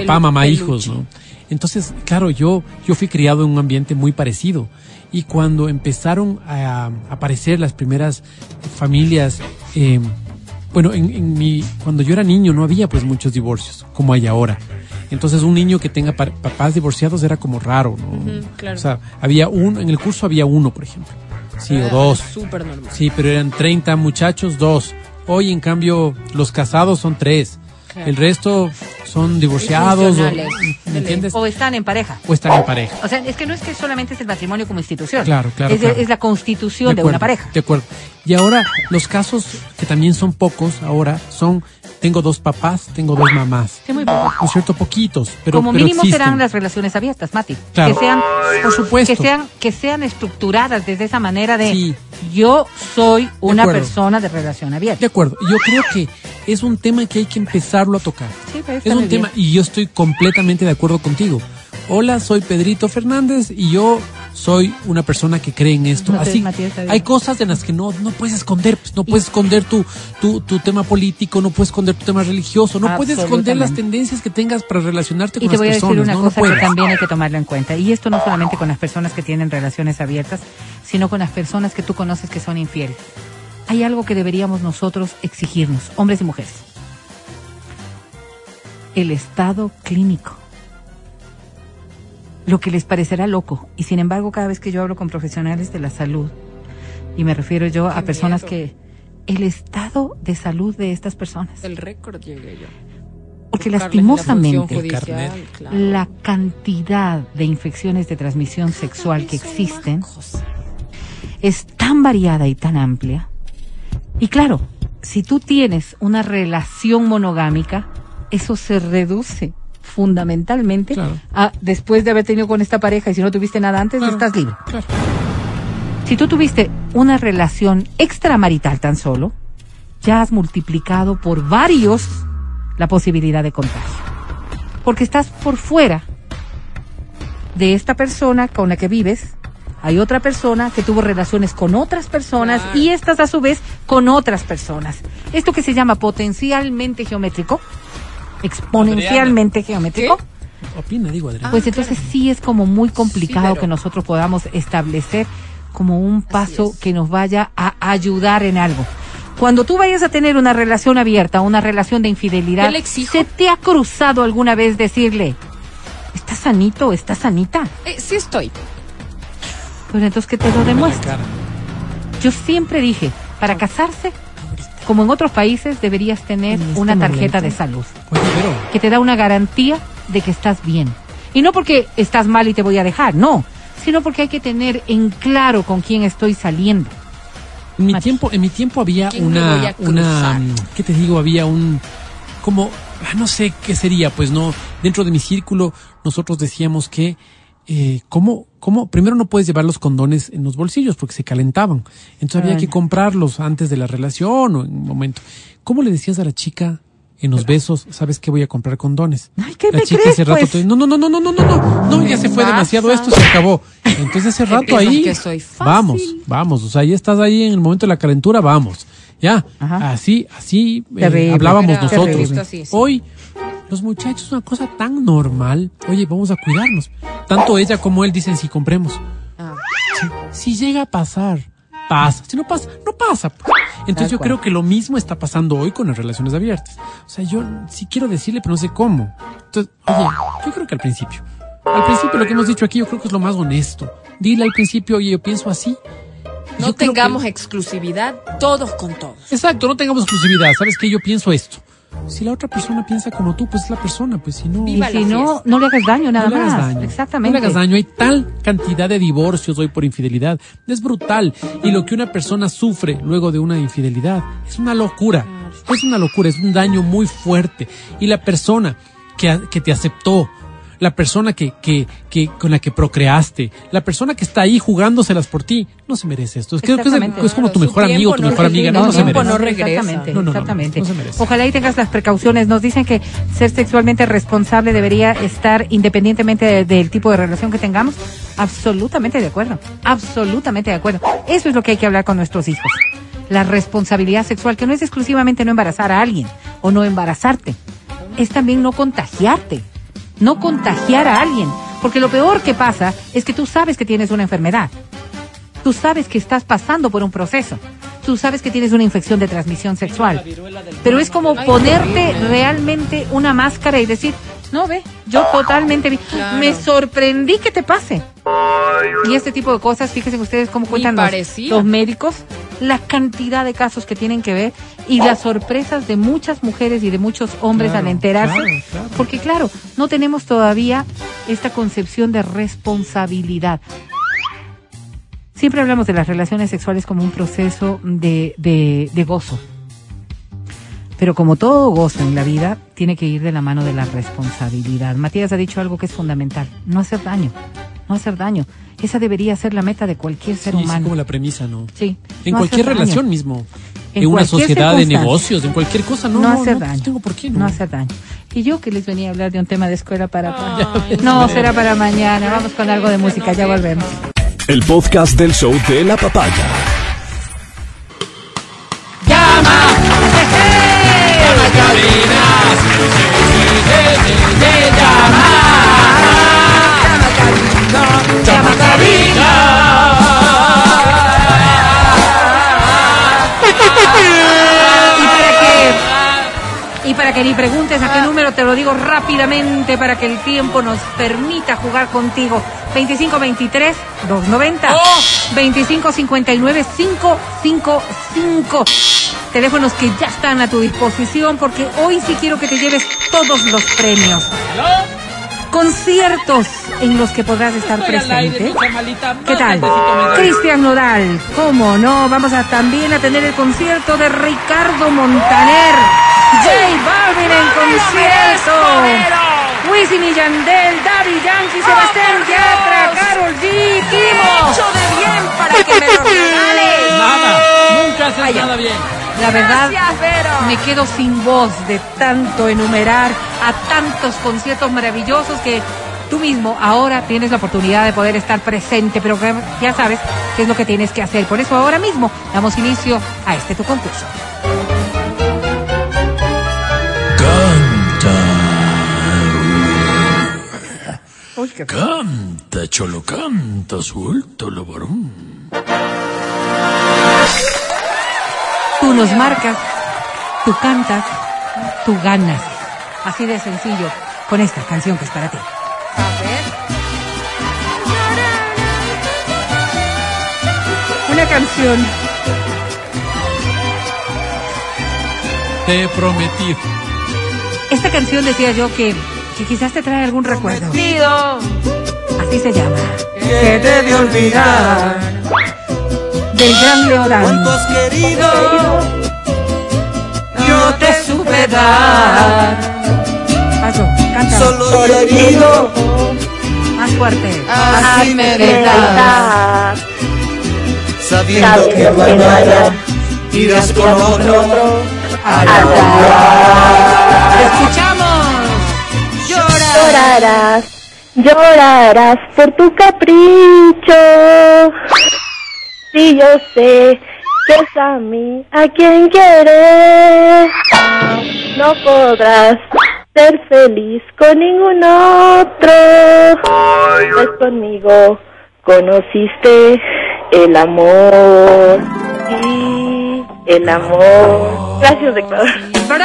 papá, mamá, peluche. hijos, ¿no? Entonces, claro, yo, yo fui criado en un ambiente muy parecido. Y cuando empezaron a aparecer las primeras familias, eh, bueno, en, en mi, cuando yo era niño no había pues muchos divorcios, como hay ahora. Entonces un niño que tenga pa- papás divorciados era como raro, ¿no? Claro. O sea, había uno, en el curso había uno, por ejemplo. Sí, o Ah, dos. Súper normal. Sí, pero eran 30 muchachos, dos. Hoy, en cambio, los casados son tres. El resto son divorciados, o, Funcionales. ¿me entiendes? O están en pareja. O están en pareja. O sea, es que no es que solamente es el matrimonio como institución. Claro, claro, Es, de- claro. es la constitución de, acuerdo, una pareja. De acuerdo. Y ahora, los casos, que también son pocos ahora, son, tengo dos papás, tengo dos mamás. Sí, muy poco. ¿No es cierto? Poquitos, pero como pero mínimo existen. serán las relaciones abiertas, Mati. Claro. Que sean, Por supuesto. que sean, que sean estructuradas desde esa manera de Sí. Yo soy una persona de relación abierta. De acuerdo. Yo creo que es un tema que hay que empezarlo a tocar. Sí, está Es un bien. tema, y yo estoy completamente de acuerdo contigo. Hola, soy Pedrito Fernández y yo soy una persona que cree en esto. No te Así, hay cosas en las que no, no puedes esconder, pues, no puedes esconder tu, tu, tu tema político, no puedes esconder tu tema religioso, no puedes esconder las tendencias que tengas para relacionarte Y con te las voy a decir personas. una no, no cosa que también hay que tomarlo en cuenta. Y esto no solamente con las personas que tienen relaciones abiertas, sino con las personas que tú conoces que son infieles. Hay algo que deberíamos nosotros exigirnos, hombres y mujeres. El estado clínico. Lo que les parecerá loco. Y sin embargo, cada vez que yo hablo con profesionales de la salud, y me refiero yo a personas miedo. que... El estado de salud de estas personas. El récord llegué yo. Porque Buscarles la lastimosamente... El judicial, claro. la cantidad de infecciones de transmisión sexual que existen es tan variada y tan amplia. Y claro, si tú tienes una relación monogámica, eso se reduce fundamentalmente Claro. a después de haber tenido con esta pareja y si no tuviste nada antes, Claro, estás libre. claro. Si tú tuviste una relación extramarital tan solo, ya has multiplicado por varios la posibilidad de contagio. Porque estás por fuera de esta persona con la que vives. Hay otra persona que tuvo relaciones con otras personas Claro. y estas a su vez con otras personas. Esto que se llama potencialmente geométrico, exponencialmente geométrico, Opina, digo, Adrián. pues entonces sí es como muy complicado pero- que nosotros podamos establecer como un paso es. que nos vaya a ayudar en algo. Cuando tú vayas a tener una relación abierta, una relación de infidelidad, ¿Qué? ¿se te ha cruzado alguna vez decirle, ¿estás sanito? ¿Estás sanita? Eh, sí estoy. Pues entonces que te lo demuestre. Yo siempre dije, para casarse, como en otros países, deberías tener En este una tarjeta momento. de salud. Oye, pero, que te da una garantía de que estás bien. Y no porque estás mal y te voy a dejar, no, sino porque hay que tener en claro con quién estoy saliendo. En mi Mati. tiempo, en mi tiempo había ¿Quién me voy una, una, ¿qué te digo? Había un, como, ah, no sé qué sería, pues no, dentro de mi círculo nosotros decíamos que, eh, ¿cómo, cómo? Primero no puedes llevar los condones en los bolsillos porque se calentaban. Entonces había que comprarlos antes de la relación o en un momento. ¿Cómo le decías a la chica en los besos, sabes que voy a comprar condones? Ay, ¿qué la me chica crees, hace rato, pues? te- no, no, no, no, no, no, no, no, no, ya se fue demasiado esto, se acabó. Entonces ese (laughs) rato ahí, que soy fácil? vamos, vamos, o sea, ya estás ahí en el momento de la calentura, vamos. Ya, Ajá. así, así eh, hablábamos Era nosotros. terrible. Hoy Los muchachos, una cosa tan normal. Oye, vamos a cuidarnos. Tanto ella como él dicen si compremos. Ah. Si, si llega a pasar, pasa. Si no pasa, no pasa. Entonces yo creo que lo mismo está pasando hoy con las relaciones abiertas. O sea, yo sí quiero decirle, pero no sé cómo. Entonces, oye, yo creo que al principio. Al principio lo que hemos dicho aquí yo creo que es lo más honesto. Dile al principio, oye, yo pienso así. No Yo tengamos que- exclusividad todos con todos. Exacto, no tengamos exclusividad. ¿Sabes qué? Yo pienso esto. Si la otra persona piensa como tú, pues es la persona, pues si no... Y si no, no le hagas daño nada no le hagas más. daño. Exactamente. No le hagas daño. Hay tal cantidad de divorcios hoy por infidelidad. Es brutal. Y lo que una persona sufre luego de una infidelidad es una locura. Es una locura, es un daño muy fuerte. Y la persona que, que te aceptó, la persona que, que, que, con la que procreaste, la persona que está ahí jugándoselas por ti, no se merece esto. Es, que- es, es como tu mejor amigo, tu no mejor amiga. No, no se merece. no regresa. Exactamente, No, no, no, no, exactamente. no se merece. Ojalá y tengas las precauciones. Nos dicen que ser sexualmente responsable debería estar independientemente de- del tipo de relación que tengamos. Absolutamente de acuerdo. Absolutamente de acuerdo. Eso es lo que hay que hablar con nuestros hijos. La responsabilidad sexual, que no es exclusivamente no embarazar a alguien o no embarazarte. Es también no contagiarte. No contagiar a alguien. Porque lo peor que pasa es que tú sabes que tienes una enfermedad. Tú sabes que estás pasando por un proceso. Tú sabes que tienes una infección de transmisión sexual. Pero es como ponerte realmente una máscara y decir, no ve, yo totalmente vi. Claro. Me sorprendí que te pase. Y este tipo de cosas, fíjense ustedes cómo cuentan los médicos, la cantidad de casos que tienen que ver y las sorpresas de muchas mujeres y de muchos hombres Claro, al enterarse. claro, claro. Porque claro, no tenemos todavía esta concepción de responsabilidad. Siempre hablamos de las relaciones sexuales como un proceso de, de, de gozo. Pero como todo gozo en la vida, tiene que ir de la mano de la responsabilidad. Matías ha dicho algo que es fundamental, no hacer daño, no hacer daño. Esa debería ser la meta de cualquier ser Sí, sí, humano. como la premisa, ¿no? Sí, En no cualquier daño. relación mismo. En En, una sociedad de negocios, en cualquier cosa, no, no, no, hacer no, daño. tengo por qué, no. No hacer daño. Y yo que les venía a hablar de un tema de escuela para... Ay, no, será para mañana. Vamos con algo de música, ya volvemos. El podcast del show de la papaya. Para que ni preguntes a qué número te lo digo rápidamente para que el tiempo nos permita jugar contigo. 2523 290 2559 555. Teléfonos que ya están a tu disposición porque hoy sí quiero que te lleves todos los premios. Conciertos en los que podrás estar presente. ¿Qué tal? Cristian Nodal, ¿cómo no? Vamos a también a tener el concierto de Ricardo Montaner. J Balvin en concierto. Wisin y Yandel, Daddy Yankee, Sebastián Yatra, Carol G, Kimo. Mucho de bien para que me lo regales. Nada, nunca haces nada bien. La verdad, Gracias, Vero. me quedo sin voz de tanto enumerar a tantos conciertos maravillosos que tú mismo ahora tienes la oportunidad de poder estar presente, pero ya sabes qué es lo que tienes que hacer. Por eso ahora mismo damos inicio a este tu concurso. Canta, cholo, canta, suéltalo, varón. Tú nos marcas, tú cantas, tú ganas. Así de sencillo con esta canción que es para ti. A ver. Una canción Te he prometido. Esta canción decía yo que, que quizás te trae algún recuerdo. Así se llama. que debe olvidar Del gran Leodán. cuánto has querido yo te supe dar Paso, canta. solo he herido Más fuerte. así me dejas sabiendo que mañana irás con otro ¡Te escuchamos! Llorarás, llorarás por tu capricho. Si yo sé que es a mí a quien quieres, no podrás ser feliz con ningún otro. Pues conmigo conociste el amor. Sí, el amor. Gracias, Ecuador. ¿Por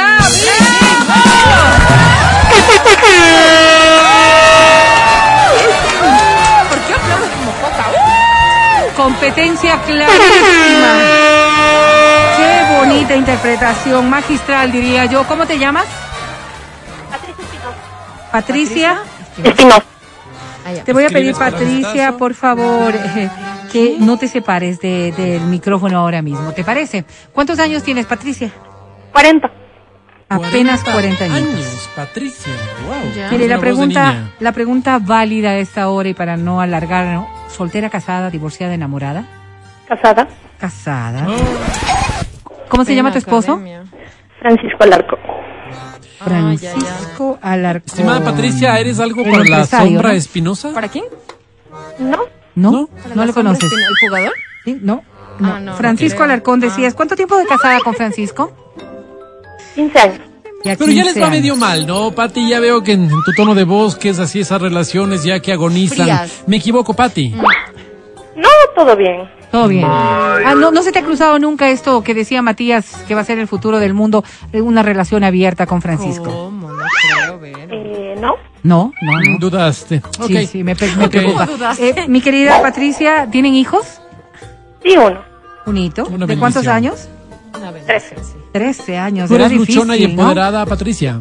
Competencia clarísima. (laughs) Qué bonita interpretación, magistral diría yo. ¿Cómo te llamas? Patricia. Espinosa. Ya. Te voy a pedir, ¿Escribes con Patricia, por favor, (laughs) eh, que no te separes de- del micrófono ahora mismo. ¿Te parece? ¿Cuántos años tienes, Patricia? 40. Apenas 40 años. años. Patricia, wow. Mire, la pregunta, la pregunta válida a esta hora y para no alargar, ¿no? ¿Soltera, casada, divorciada, enamorada? Casada. Casada. ¿Cómo se llama tu esposo? Academia. Francisco Alarco. Ah, ya, ya. Francisco Alarcón. Estimada Patricia, ¿eres algo para la sombra ¿no? espinosa? ¿Para quién? ¿No? ¿No? ¿No? ¿Para ¿No lo conoces? ¿El jugador? ¿Sí? ¿No? No. Ah, no, Francisco creo. Alarcón decías, ¿cuánto tiempo de casada con Francisco? 15 años. Ya Pero ya 15 les va medio mal, ¿no, Pati? Ya veo que en, en tu tono de voz que es así esas relaciones ya que agonizan. Frías. Me equivoco, Pati. No, todo bien. Todo bien. Ah, no, ¿No se te ha cruzado nunca esto que decía Matías, que va a ser el futuro del mundo, eh, una relación abierta con Francisco? ¿Cómo? No creo, ver. Eh, ¿No? No, no, no. Dudaste. Ok. Sí, sí, me, me preocupa. Dudaste. Eh, mi querida Patricia, ¿tienen hijos? Sí, uno. Un hito. Una ¿De cuántos años? Trece. sí. Trece años. Tú Era eres luchona y difícil, ¿no? empoderada, Patricia.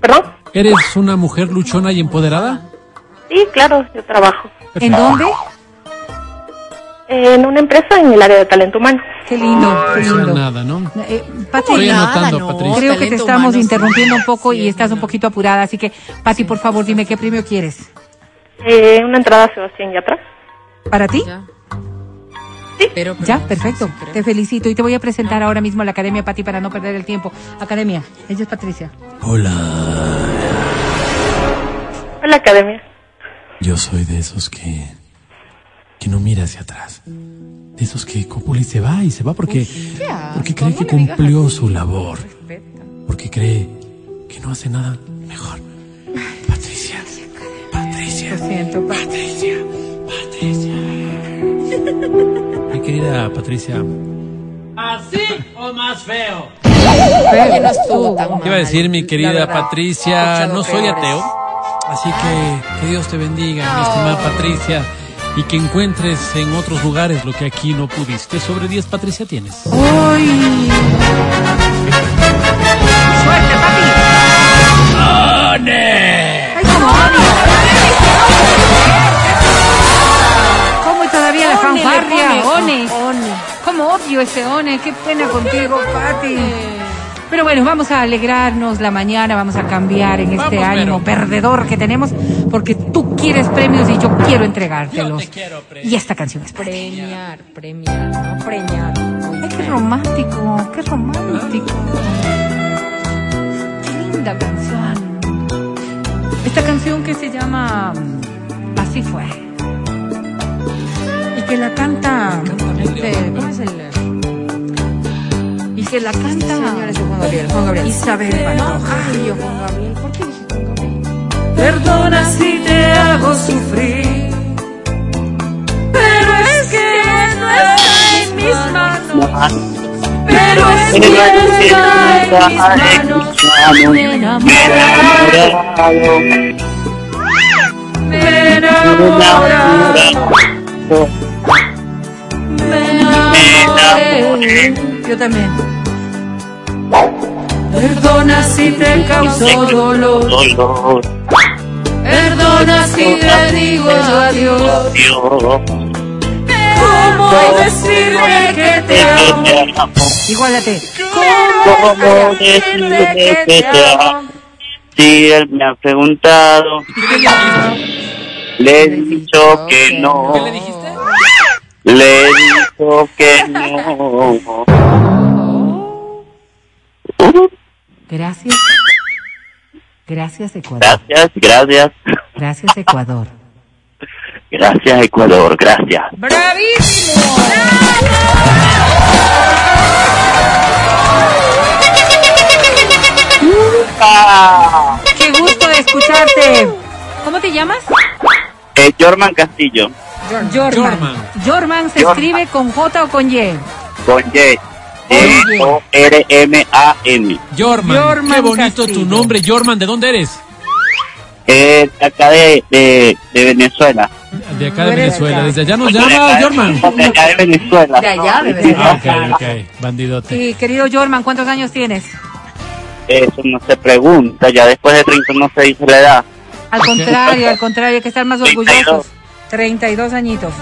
¿Perdón? ¿Eres una mujer luchona y empoderada? Sí, claro, yo trabajo. ¿En dónde? En una empresa en el área de talento humano. Qué lindo, qué Eso lindo. nada, ¿no? Eh, Pati, Estoy nada, anotando, no. Patricia. creo que te estamos humano, interrumpiendo sí. un poco Sí, y es estás un verdad. poquito apurada, así que, Pati, por favor, dime qué premio quieres. Eh, una entrada a Sebastián Yatra. ¿Para ti? Ya. Sí. Pero, pero Ya, perfecto. sí. Te felicito y te voy a presentar ahora mismo a la Academia Pati para no perder el tiempo. Academia, ella es Patricia. Hola, Hola, academia. yo soy de esos que que no mira hacia atrás. De esos que copula y se va y se va porque porque cree que cumplió su labor. Porque cree que no hace nada mejor. Patricia. Patricia. Lo siento, Pati. Patricia, (laughs) Patricia. Mi querida Patricia, Oye, no estuvo tan mal. iba a decir mi querida verdad. Patricia, no soy peores. ateo, así que que Dios te bendiga, mi estimada Patricia, y que encuentres en otros lugares lo que aquí no pudiste. Sobre 10, Patricia, tienes. ¡Uy! Odio ese One? Qué pena contigo, Pati. Pero bueno, vamos a alegrarnos la mañana, vamos a cambiar en este Vamos, ánimo Vero. perdedor que tenemos, porque tú quieres premios y yo quiero entregártelos. Yo te quiero premiar. Y esta canción es para ti. Premiar, premiar, no preñar. Muy Ay, qué romántico, qué romántico. Qué linda canción. Esta canción que se llama mm, Así fue. Que la canta. este, ¿Cómo es el...? y que la canta. Señores, Juan Gabriel, Juan Gabriel. Isabel Pantoja. Ay, yo, Juan Gabriel. ¿Por qué dije Juan Gabriel? Perdona si te hago sufrir. Pero es que no está en mis manos. Pero es que no está en mis manos. Me enamoro. Me enamoro. Yo también. Perdona si te causó dolor. Perdona si te digo adiós. ¿Cómo decirle que te amo? Igualate. ¿Cómo decirle que te amo? Si él me ha preguntado, le he dicho que no. ¿Qué le dijiste? Le dicho que no. Gracias. Gracias, Ecuador. Gracias, gracias. Gracias, Ecuador. Gracias, Ecuador, gracias. ¡Bravísimo! Ah. llamas? Eh, Jorman Castillo, Jorman. Jorman. Jorman se Jorman. escribe con J o con Y. con Y. J-O-R-M-A-N. Jorman. Jorman Qué bonito Castillo. tu nombre, Jorman. ¿De dónde eres? Eh, acá de, de, de Venezuela. De acá de Venezuela. Desde allá nos De llama Jorman. De acá de Venezuela. De allá ser. Ah, ok, ok. Bandidote. Y querido Jorman, ¿cuántos años tienes? Eso no se pregunta, ya después de 30 no se dice la edad. Al (laughs) contrario, al contrario, hay que estar más 32. orgullosos. 32 añitos.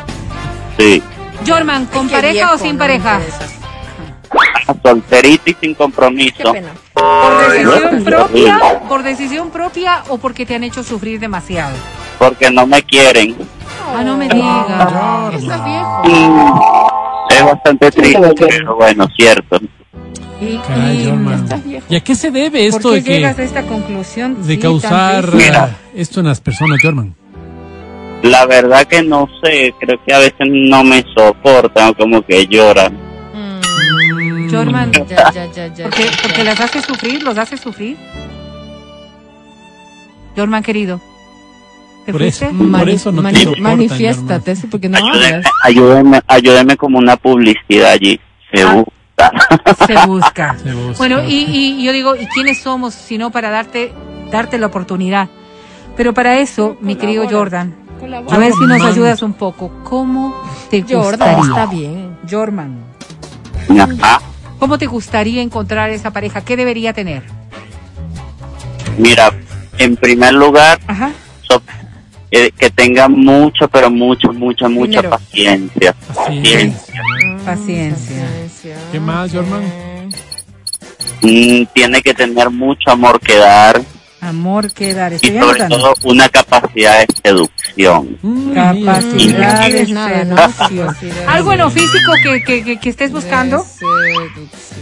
Sí. Jorman, ¿con Qué pareja viejo, o sin no pareja? interesa. Solterito y sin Qué compromiso. pena. ¿Por decisión propia? ¿Por decisión propia o porque te han hecho sufrir demasiado? Porque no me quieren. Ah, no me digas. Estás viejo. Mm, Es bastante triste, pero bueno, cierto. Y, Caray, y- Jorman. estás viejo. ¿Y a qué se debe ¿Por esto qué de que llegas a esta conclusión? de Sí, causar? Mira. esto en las personas, Jorman? La verdad que no sé, creo que a veces no me soportan como que lloran. Mm, Jorman, Ya, ya, ya, ya. ¿Por qué, ya, porque ya. las hace sufrir? ¿Los hace sufrir? Jorman, querido. ¿Te Por eso, fuiste? por eso no te Mani- soportan, Manifiéstate, sí, porque no Ayúdenme, hablas. ayúdenme, ayúdenme como una publicidad allí. Se Ah. (laughs) Se busca. Se busca. Bueno, y, y- yo digo, ¿y quiénes somos si no para darte, darte la oportunidad? Pero para eso, mi querido Jordan, a ver si nos ayudas un poco. ¿Cómo te Jordan gustaría? está bien. Jorman, Ajá. ¿cómo te gustaría encontrar esa pareja? ¿Qué debería tener? Mira, en primer lugar, Ajá. Eh, que tenga mucho, pero mucho, mucha, mucha Dinero. paciencia. Paciencia. Paciencia. ¿Qué más, Jorman? Mm, tiene que tener mucho amor que dar Amor que dar. y sobre anotando. todo una capacidad de seducción. Mm, Capacidad Mm. de Tienes nada, ¿no? seducción. ¿Algo en lo físico que, que, que- que estés buscando?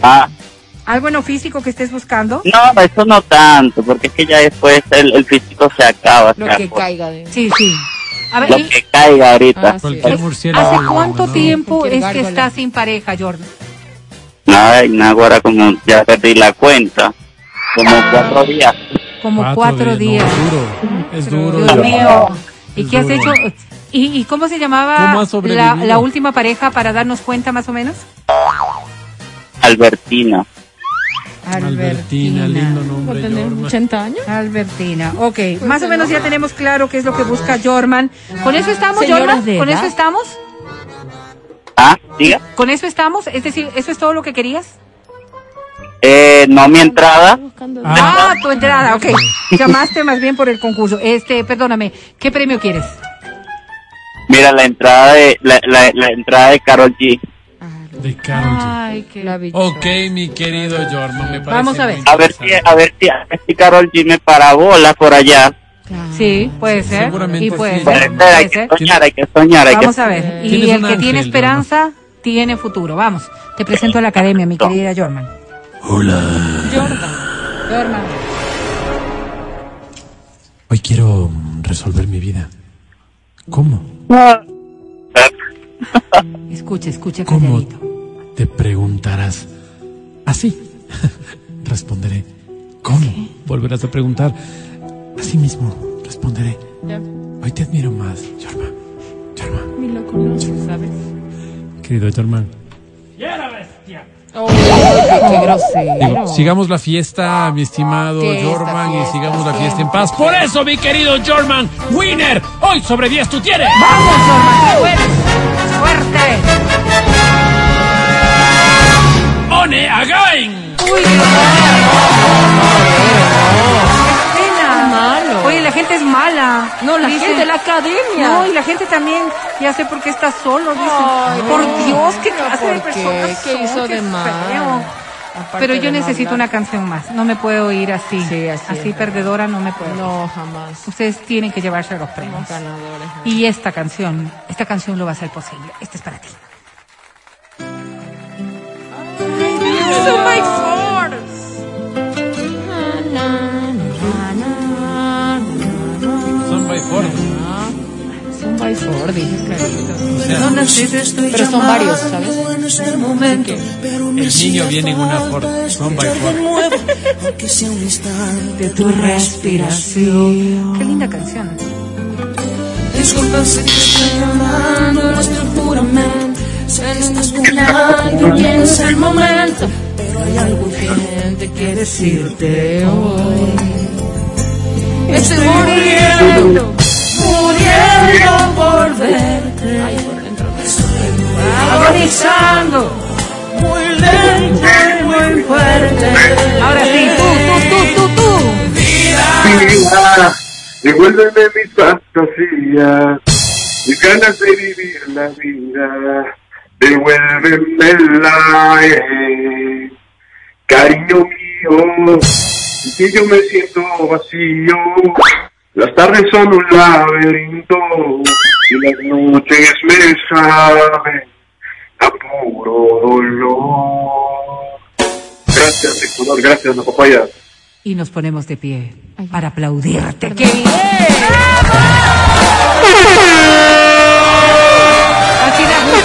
Ah, ¿Algo en lo físico que estés buscando? no, eso no tanto, porque es que ya después el, el físico se acaba. Lo que caiga de. Sí, sí. A ver, lo y- que caiga ahorita. Ah, sí. ¿hace cuánto ¿no? tiempo es que estás sin pareja, Jordan? Nada, nada, ahora como ya perdí la cuenta. Como cuatro días. Como cuatro, días. No, es duro. Es duro. Dios mío. ¿Y Es qué has hecho? ¿Y, y cómo se llamaba la última pareja para darnos cuenta más o menos? Albertina. Albertina, lindo ¿Va a nombre, tener Jorman. 80 años? Albertina. Ok, más o menos ya tenemos claro qué es lo que busca Jorman. ¿Con eso estamos, Señoras Jorman? de ¿Con edad. eso estamos? Ah, diga. ¿Con eso estamos? Es decir, ¿eso es todo lo que querías? Eh, no mi entrada. Buscando- Ah, tu entrada, ok. Llamaste más bien por el concurso. Este, perdóname, ¿qué premio quieres? Mira la entrada de la, la, la entrada de Carol G. De Karol G. Ay, qué... La. Ok, mi querido Jorman, me parece Vamos a ver. A ver si a ver si, a ver si Carol G me parabola por allá. Sí, puede ser. seguramente Y puede sí. Puede ser. ser, hay que soñar, hay que soñar, hay que Vamos a ver. Y el que tiene esperanza, tiene futuro. Vamos, te presento a la academia, mi querida Jorman. Jorman. Hoy quiero resolver mi vida. ¿Cómo? Escucha, escucha ¿Cómo? Te preguntarás. Así. (laughs) Responderé. ¿Cómo? Volverás a preguntar. Así mismo. Responderé. Ya, Hoy te admiro más, Jorman. Jorman. ni lo conoces, ¿sabes? Querido Jorman. Oh, qué, qué grosero. Digo, sigamos la fiesta, mi estimado Jorman, y sigamos la fiesta en paz. Por eso, mi querido Jorman, winner, hoy sobre 10 tú tienes. ¡Vamos, Jorman! ¡Fuerte! ¡One again! ¡Uy, qué pena! malo. Oye, la gente es mala. No, la Dice- gente de la academia. No, y la gente también, ya sé por qué estás solo, dice. Ay, por no, Dios, qué clase de ¿por qué? personas ¿Qué son? hizo Qué de mal? Pero yo necesito una canción más. No me puedo ir así. Sí, así es. perdedora no me puedo. No, jamás. Ustedes tienen que llevarse los premios. Y esta canción, esta canción lo va a hacer posible. Esta es para ti. Son my force. Son by Ford. Son by Ford, dije clarito. O sea, Pero son varios, ¿sabes? el niño viene en una Ford. Son by Ford. De tu respiración. Qué linda canción. Disculpa si te estoy llamando nuestro juramento. Sé que estás buscando y es el momento. Pero hay algo urgente que decirte hoy. Estoy muriendo, muriendo por verte. Estoy agonizando, muy lento y muy fuerte. Ahora sí, tú, tú, tú, tú, tú. Vida, devuélveme mis fantasías, mis ganas de vivir la vida, devuélvemela, eh. cariño mío, si yo me siento vacío, las tardes son un laberinto y las noches me saben a puro dolor. Gracias, Ecuador, gracias, la papaya. Y nos ponemos de pie para aplaudirte. ¡Qué bien!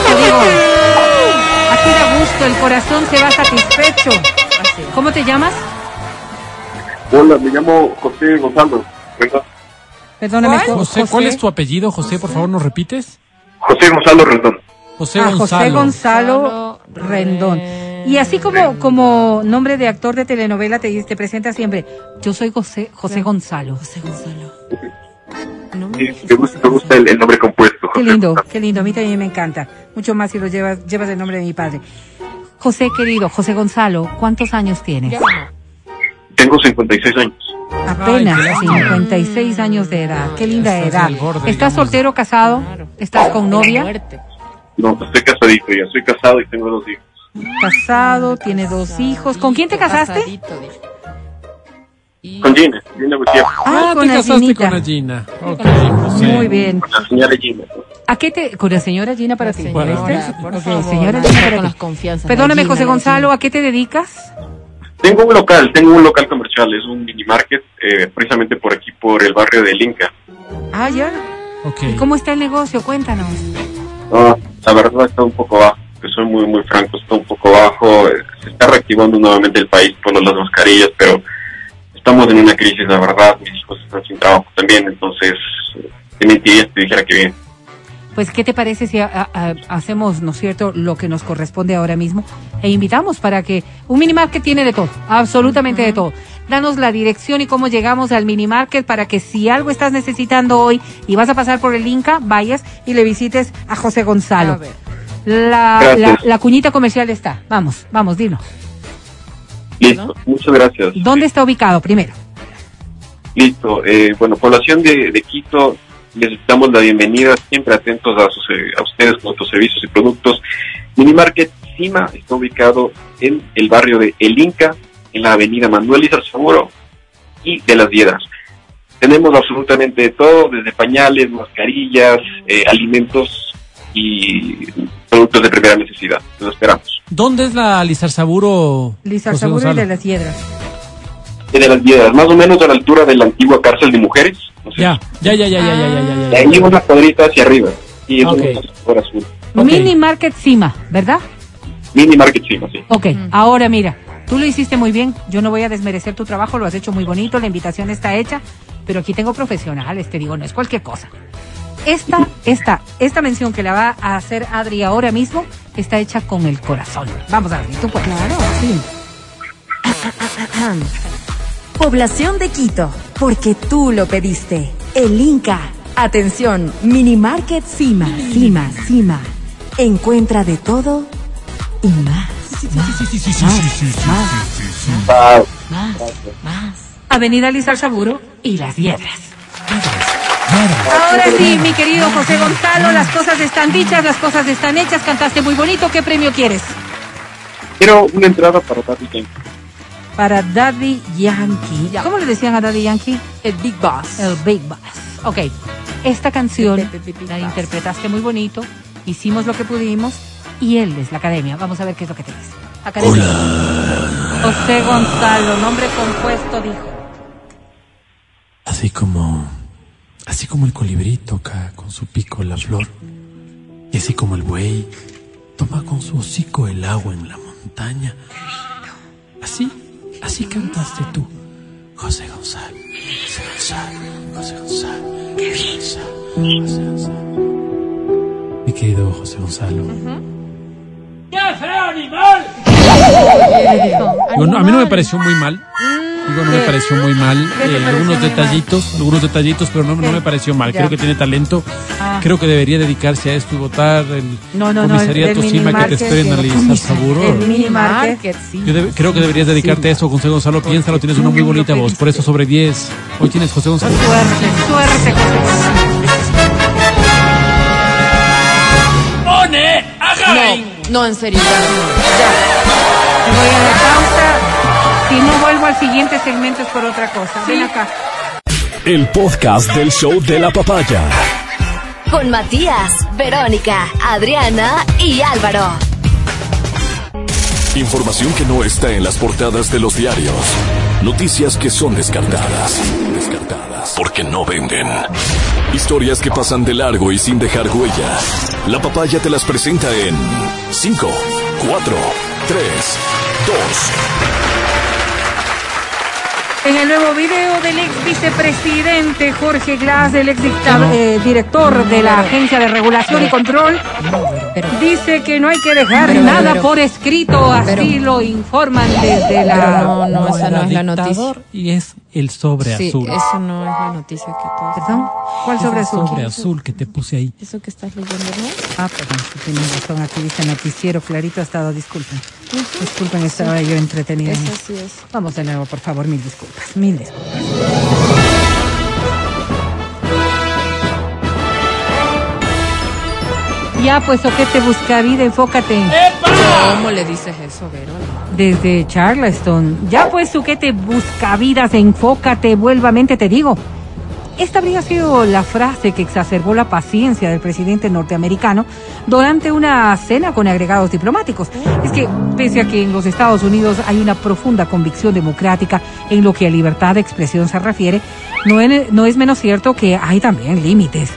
Gusto, digo. Así da gusto, el corazón se va satisfecho. ¿Cómo te llamas? Hola, me llamo José Gonzalo. ¿verdad? Perdóname, Jo- José, ¿cuál es tu apellido, José? Por favor, ¿nos repites? José Gonzalo Rendón. José Ah, José Gonzalo. Gonzalo Rendón. Y así como, como nombre de actor de telenovela te, te presenta siempre, yo soy José, José Gonzalo. José Gonzalo. Sí, me gusta, me gusta el, el nombre compuesto. Qué José lindo, qué lindo. A mí también me encanta. Mucho más si lo llevas, llevas el nombre de mi padre. José, querido, José Gonzalo, ¿cuántos años tienes? Tengo 56 años. Apenas Ay, qué 56 años de edad. Qué linda Estás edad. borde, ¿Estás digamos. soltero, casado? ¿Estás con novia? No, estoy casadito ya. Soy casado y tengo dos hijos. Casado, tiene dos hijos. ¿Con quién te casaste? Y- Con Gina, Gina Gutiérrez. Ah, Ah, con te la casaste Ginita. con la Gina. Ok, José. Muy bien. Con la señora Gina. ¿A qué te, con la señora Gina para La ti? señora, por favor, señora no Gina con para las ti. confianzas. Perdóname, José Gonzalo, ¿a qué te dedicas? Tengo un local, tengo un local comercial. Es un mini market, eh, precisamente por aquí, por el barrio del Inca. Ah, ya. Ok. ¿Y cómo está el negocio? Cuéntanos. Ah, la verdad está un poco bajo. Que soy muy, muy franco, está un poco bajo. eh, Se está reactivando nuevamente el país por las mascarillas, pero estamos en una crisis, la verdad. Mis hijos están sin trabajo también, entonces te mentiría si te dijera que bien. Pues, ¿qué te parece si a- a- a- hacemos, ¿no es cierto?, lo que nos corresponde ahora mismo e invitamos para que un minimarket tiene de todo, absolutamente de todo. Danos la dirección y cómo llegamos al minimarket para que si algo estás necesitando hoy y vas a pasar por el Inca, vayas y le visites a José Gonzalo. A ver. La, la, cuñita comercial está. Vamos, vamos, dilo. Listo, muchas gracias. ¿Dónde está ubicado primero? Listo. Eh, bueno, población de, de Quito, les damos la bienvenida, siempre atentos a, sus, eh, a ustedes con nuestros servicios y productos. Minimarket Cima está ubicado en el barrio de El Inca, en la avenida Manuel Seguro y de las Diedas. Tenemos absolutamente de todo, desde pañales, mascarillas, eh, alimentos y productos de primera necesidad. Los esperamos. ¿Dónde es la Lizarzaburo? Seguro y de las Hiedras. Y de las Diedas, más o menos a la altura de la antigua cárcel de mujeres. No sé. Ya, ya, ya, ya, ya, ya, ya, ya, De ya. ahí una cuadrita hacia arriba. Y es Ok. una por azul. Mini Market Cima, ¿verdad? Mini Market Cima, sí. Ok, ahora mira, tú lo hiciste muy bien, yo no voy a desmerecer tu trabajo, lo has hecho muy bonito, la invitación está hecha, pero aquí tengo profesionales, te digo, no es cualquier cosa. Esta, esta, esta mención que la va a hacer Adri ahora mismo está hecha con el corazón. Vamos a ver, tú puedes. Claro, sí. Población de Quito, porque tú lo pediste. El Inca. Atención, Mini Market Cima, Cima, Cima. Encuentra de todo y más. Wow. Más, más. Avenida Lizar Saburo y Las Hiedras. Ahora sí, mi querido José Gonzalo, las cosas están dichas, las cosas están hechas, cantaste muy bonito, ¿qué premio quieres? Quiero una entrada para Daddy Yankee. Para Daddy Yankee. ¿Cómo le decían a Daddy Yankee? El Big Boss. El Big Boss. Ok, esta canción la interpretaste muy bonito, hicimos lo que pudimos y él es la academia. Vamos a ver qué es lo que te dice. Academia. José Gonzalo, nombre compuesto, dijo. Así como, así como el colibrí toca con su pico la flor, y así como el buey toma con su hocico el agua en la montaña, así, así cantaste tú, José Gonzalo, José Gonzalo, José Gonzalo, José Gonzalo, Mi querido José Gonzalo. Digo, no, a mí no me pareció muy mal. No me pareció muy mal. ¿Qué te Eh, algunos detallitos, algunos detallitos, pero no, no me pareció mal. Ya. Creo que tiene talento. Ah. Creo que debería dedicarse a esto y votar el No, no, no, comisariato Sima que te minimarket, espera en el analizar comisariato. Saburo. El mini market. sí. Yo debe- creo que deberías dedicarte a eso, José Gonzalo. Piénsalo, tienes una muy bonita voz. Por eso sobre 10. Hoy tienes José Gonzalo. Suerte, suerte, José Gonzalo. No, no, en serio. Me voy a la pausa. Si no vuelvo al siguiente segmento es por otra cosa. Ven acá. El podcast del show de la papaya. Con Matías, Verónica, Adriana y Álvaro. Información que no está en las portadas de los diarios. Noticias que son descartadas. Descartadas. Porque no venden. Historias que pasan de largo y sin dejar huella. La papaya te las presenta en 5, 4, 3, 2. En el nuevo video del ex vicepresidente Jorge Glass, el ex eh, director de la Agencia de Regulación y Control, dice que no hay que dejar nada por escrito, así lo informan desde la... no, no, esa no es la noticia. dictador Y es el sobre Sí, azul. eso no es la noticia que todos. ¿Perdón? ¿Cuál sobre azul? sobre azul que te puse ahí. Eso que estás leyendo, ¿no? Ah, perdón, sí tienen razón, aquí dice noticiero clarito, ha estado, disculpen. Disculpen, estaba yo entretenida. en Eso sí es. Vamos de nuevo, por favor, mil disculpas, mil disculpas. Ya, pues, ¿o qué te busca vida? Enfócate. ¿Cómo le dices eso, Verón? Desde Charleston. Ya, pues, ¿o qué te busca vidas? Enfócate, vuelvamente te digo. Esta habría sido la frase que exacerbó la paciencia del presidente norteamericano durante una cena con agregados diplomáticos. Es que, pese a que en los Estados Unidos hay una profunda convicción democrática en lo que a libertad de expresión se refiere, no es, no es menos cierto que hay también límites.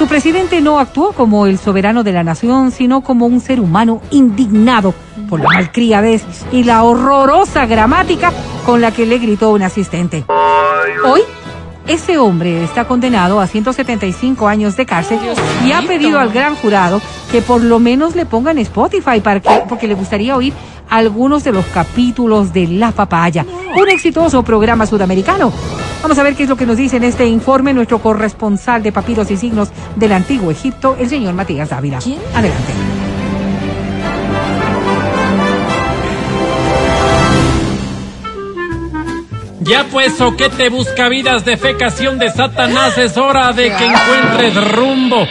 Su presidente no actuó como el soberano de la nación, sino como un ser humano indignado por la malcriadez y la horrorosa gramática con la que le gritó un asistente. Hoy, ese hombre está condenado a 175 años de cárcel y ha pedido al gran jurado que por lo menos le pongan Spotify para que, porque le gustaría oír algunos de los capítulos de La Papaya, un exitoso programa sudamericano. Vamos a ver qué es lo que nos dice en este informe nuestro corresponsal de papiros y signos del antiguo Egipto, el señor Matías Dávila. ¿Quién? Adelante. Ya pues, o que te busca vidas defecación de Satanás, es hora de que encuentres rumbo.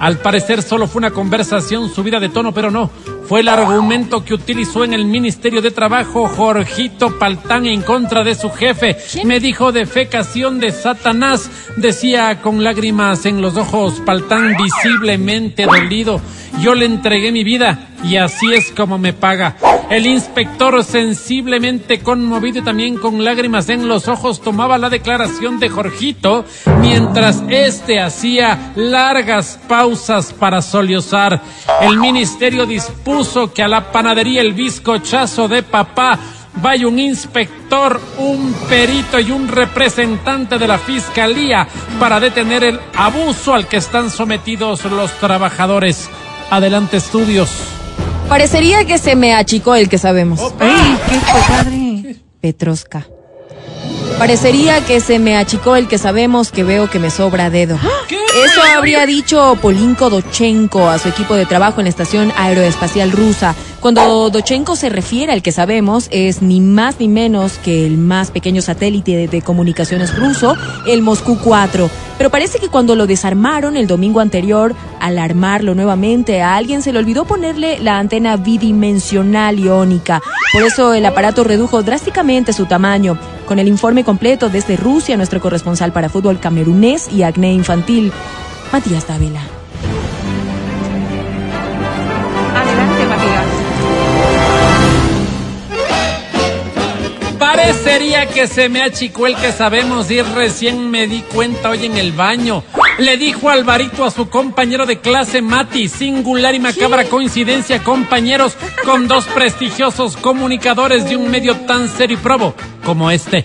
Al parecer solo fue una conversación subida de tono, pero no. Fue el argumento que utilizó en el Ministerio de Trabajo Jorgito Paltán en contra de su jefe. Me dijo defecación de Satanás, decía con lágrimas en los ojos Paltán visiblemente dolido. Yo le entregué mi vida y así es como me paga. El inspector sensiblemente conmovido y también con lágrimas en los ojos tomaba la declaración de Jorgito mientras éste hacía largas pausas para sollozar. El ministerio dispuso que a la panadería el bizcochazo de papá vaya un inspector, un perito y un representante de la fiscalía para detener el abuso al que están sometidos los trabajadores. Adelante estudios. Parecería que se me achicó el que sabemos. ¡Ey! ¿Qué fue, padre? Petrosca. Parecería que se me achicó el que sabemos que veo que me sobra dedo. Eso habría dicho Polinko Dochenko a su equipo de trabajo en la estación aeroespacial rusa. Cuando Dochenko se refiere al que sabemos, es ni más ni menos que el más pequeño satélite de, comunicaciones ruso, el Moscú 4. Pero parece que cuando lo desarmaron el domingo anterior, al armarlo nuevamente, a alguien se le olvidó ponerle la antena bidimensional iónica. Por eso el aparato redujo drásticamente su tamaño. Con el informe completo desde Rusia, nuestro corresponsal para fútbol camerunés y acné infantil, Matías Dávila. Parecería que se me achicó el que sabemos y recién me di cuenta hoy en el baño. Le dijo Alvarito a su compañero de clase Mati, singular y macabra coincidencia, compañeros, con dos prestigiosos comunicadores de un medio tan serio y probo como este.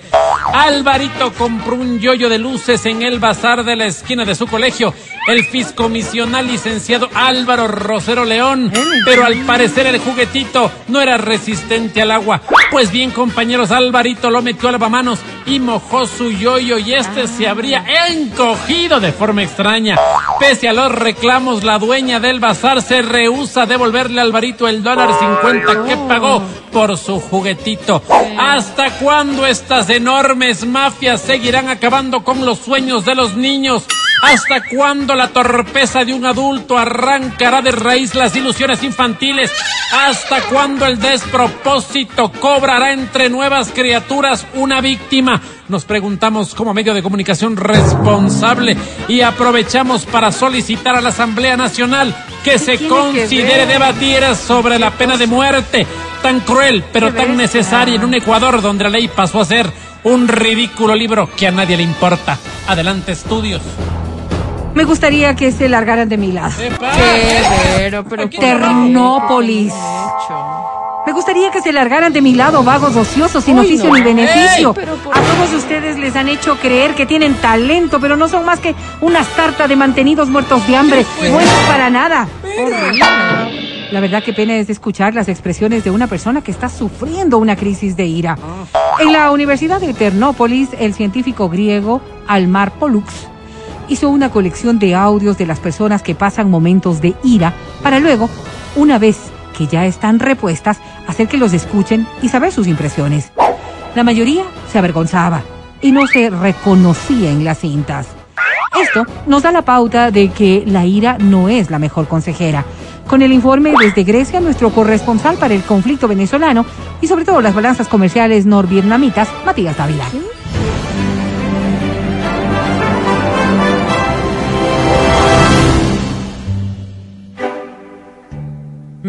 Alvarito compró un yoyo de luces en el bazar de la esquina de su colegio. El fiscomisional licenciado Álvaro Rosero León. Pero al parecer el juguetito no era resistente al agua. Pues bien, compañeros, Alvarito lo metió al lavamanos y mojó su yoyo y este se habría encogido de forma extraña. Pese a los reclamos, la dueña del bazar se rehúsa a devolverle a Alvarito el dólar 50 que pagó por su juguetito. ¿Hasta cuándo estas enormes mafias seguirán acabando con los sueños de los niños? ¿Hasta cuándo la torpeza de un adulto arrancará de raíz las ilusiones infantiles? ¿Hasta cuándo el despropósito cobrará entre nuevas criaturas una víctima? Nos preguntamos como medio de comunicación responsable y aprovechamos para solicitar a la Asamblea Nacional que se que considere ver? debatir sobre la pena de muerte, tan cruel pero tan necesaria en un Ecuador donde la ley pasó a ser un ridículo libro que a nadie le importa. Adelante, estudios. Me gustaría que se largaran de mi lado. Pero, pero Ternópolis. Me gustaría que se largaran de mi lado vagos ociosos sin oficio ni beneficio. Ey, pero por- A todos ustedes les han hecho creer que tienen talento, pero no son más que una sarta de mantenidos muertos de hambre. Buenos para nada. La verdad que pena es escuchar las expresiones de una persona que está sufriendo una crisis de ira. En la Universidad de Ternópolis, el científico griego Almar Pollux hizo una colección de audios de las personas que pasan momentos de ira para luego, una vez que ya están repuestas, hacer que los escuchen y saber sus impresiones. La mayoría se avergonzaba y no se reconocía en las cintas. Esto nos da la pauta de que la ira no es la mejor consejera. Con el informe desde Grecia, nuestro corresponsal para el conflicto venezolano y sobre todo las balanzas comerciales norvietnamitas, Matías Dávila.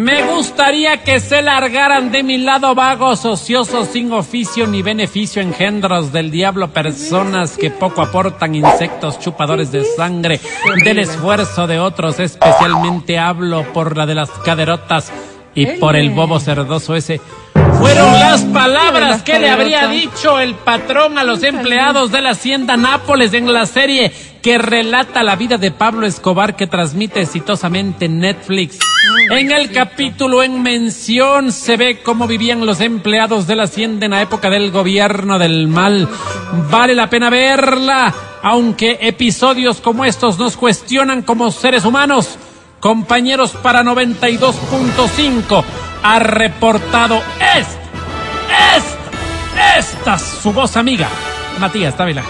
Me gustaría que se largaran de mi lado vagos, ociosos, sin oficio ni beneficio, engendros del diablo, personas que poco aportan, insectos chupadores de sangre, del esfuerzo de otros, especialmente hablo por la de las caderotas y por el bobo cerdoso ese. Fueron las palabras que le habría dicho el patrón a los empleados de la hacienda Nápoles en la serie que relata la vida de Pablo Escobar que transmite exitosamente en Netflix. En el capítulo en mención se ve cómo vivían los empleados de la hacienda en la época del gobierno del mal. Vale la pena verla, aunque episodios como estos nos cuestionan como seres humanos. Compañeros para 92.5 ha reportado esta, esta, esta su voz amiga, Matías Dávila.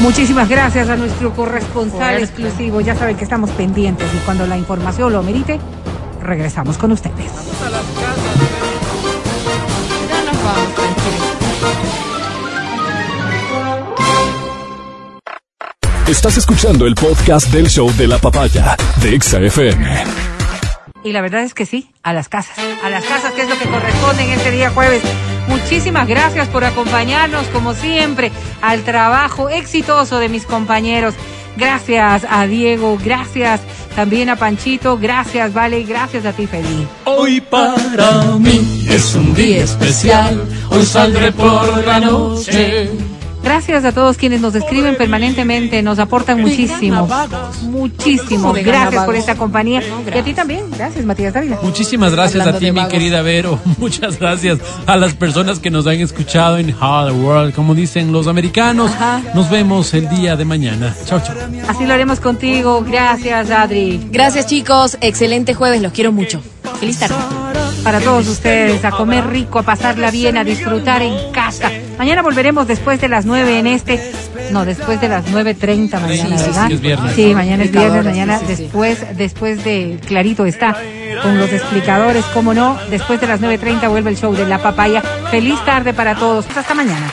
Muchísimas gracias a nuestro corresponsal Fuerte. exclusivo. Ya saben que estamos pendientes y cuando la información lo merite, regresamos con ustedes. Ya nos vamos, tranquilos. Estás escuchando el podcast del show de la papaya de Exa FM. Y la verdad es que sí, a las casas, a las casas, que es lo que corresponde en este día jueves. Muchísimas gracias por acompañarnos, como siempre, al trabajo exitoso de mis compañeros. Gracias a Diego, gracias también a Panchito, gracias, Vale, gracias a ti, Feliz. Hoy para mí es un día especial. Hoy saldré por la noche. Gracias a todos quienes nos escriben permanentemente, nos aportan muchísimo, muchísimo. ¿Cómo de gana Gracias por esta compañía. No, y a ti también, gracias, Matías Dávila. Muchísimas gracias Hablando a ti, mi querida Vero. (laughs) Muchas gracias a las personas que nos han escuchado en How the World, como dicen los americanos. Ajá. Nos vemos el día de mañana. Chao, chao. Así lo haremos contigo. Gracias, Adri. Gracias, chicos. Excelente jueves. Los quiero mucho. Feliz tarde. Para todos ustedes, a comer rico, a pasarla bien, a disfrutar en casa. Mañana volveremos después de las 9 en este. No, después de las 9.30 mañana, sí, sí, ¿verdad? es viernes. Sí, mañana es viernes, mañana sí, sí, sí. después, después de Clarito está con los explicadores, cómo no. Después de las 9.30 vuelve el show de La Papaya. Feliz tarde para todos. Hasta mañana.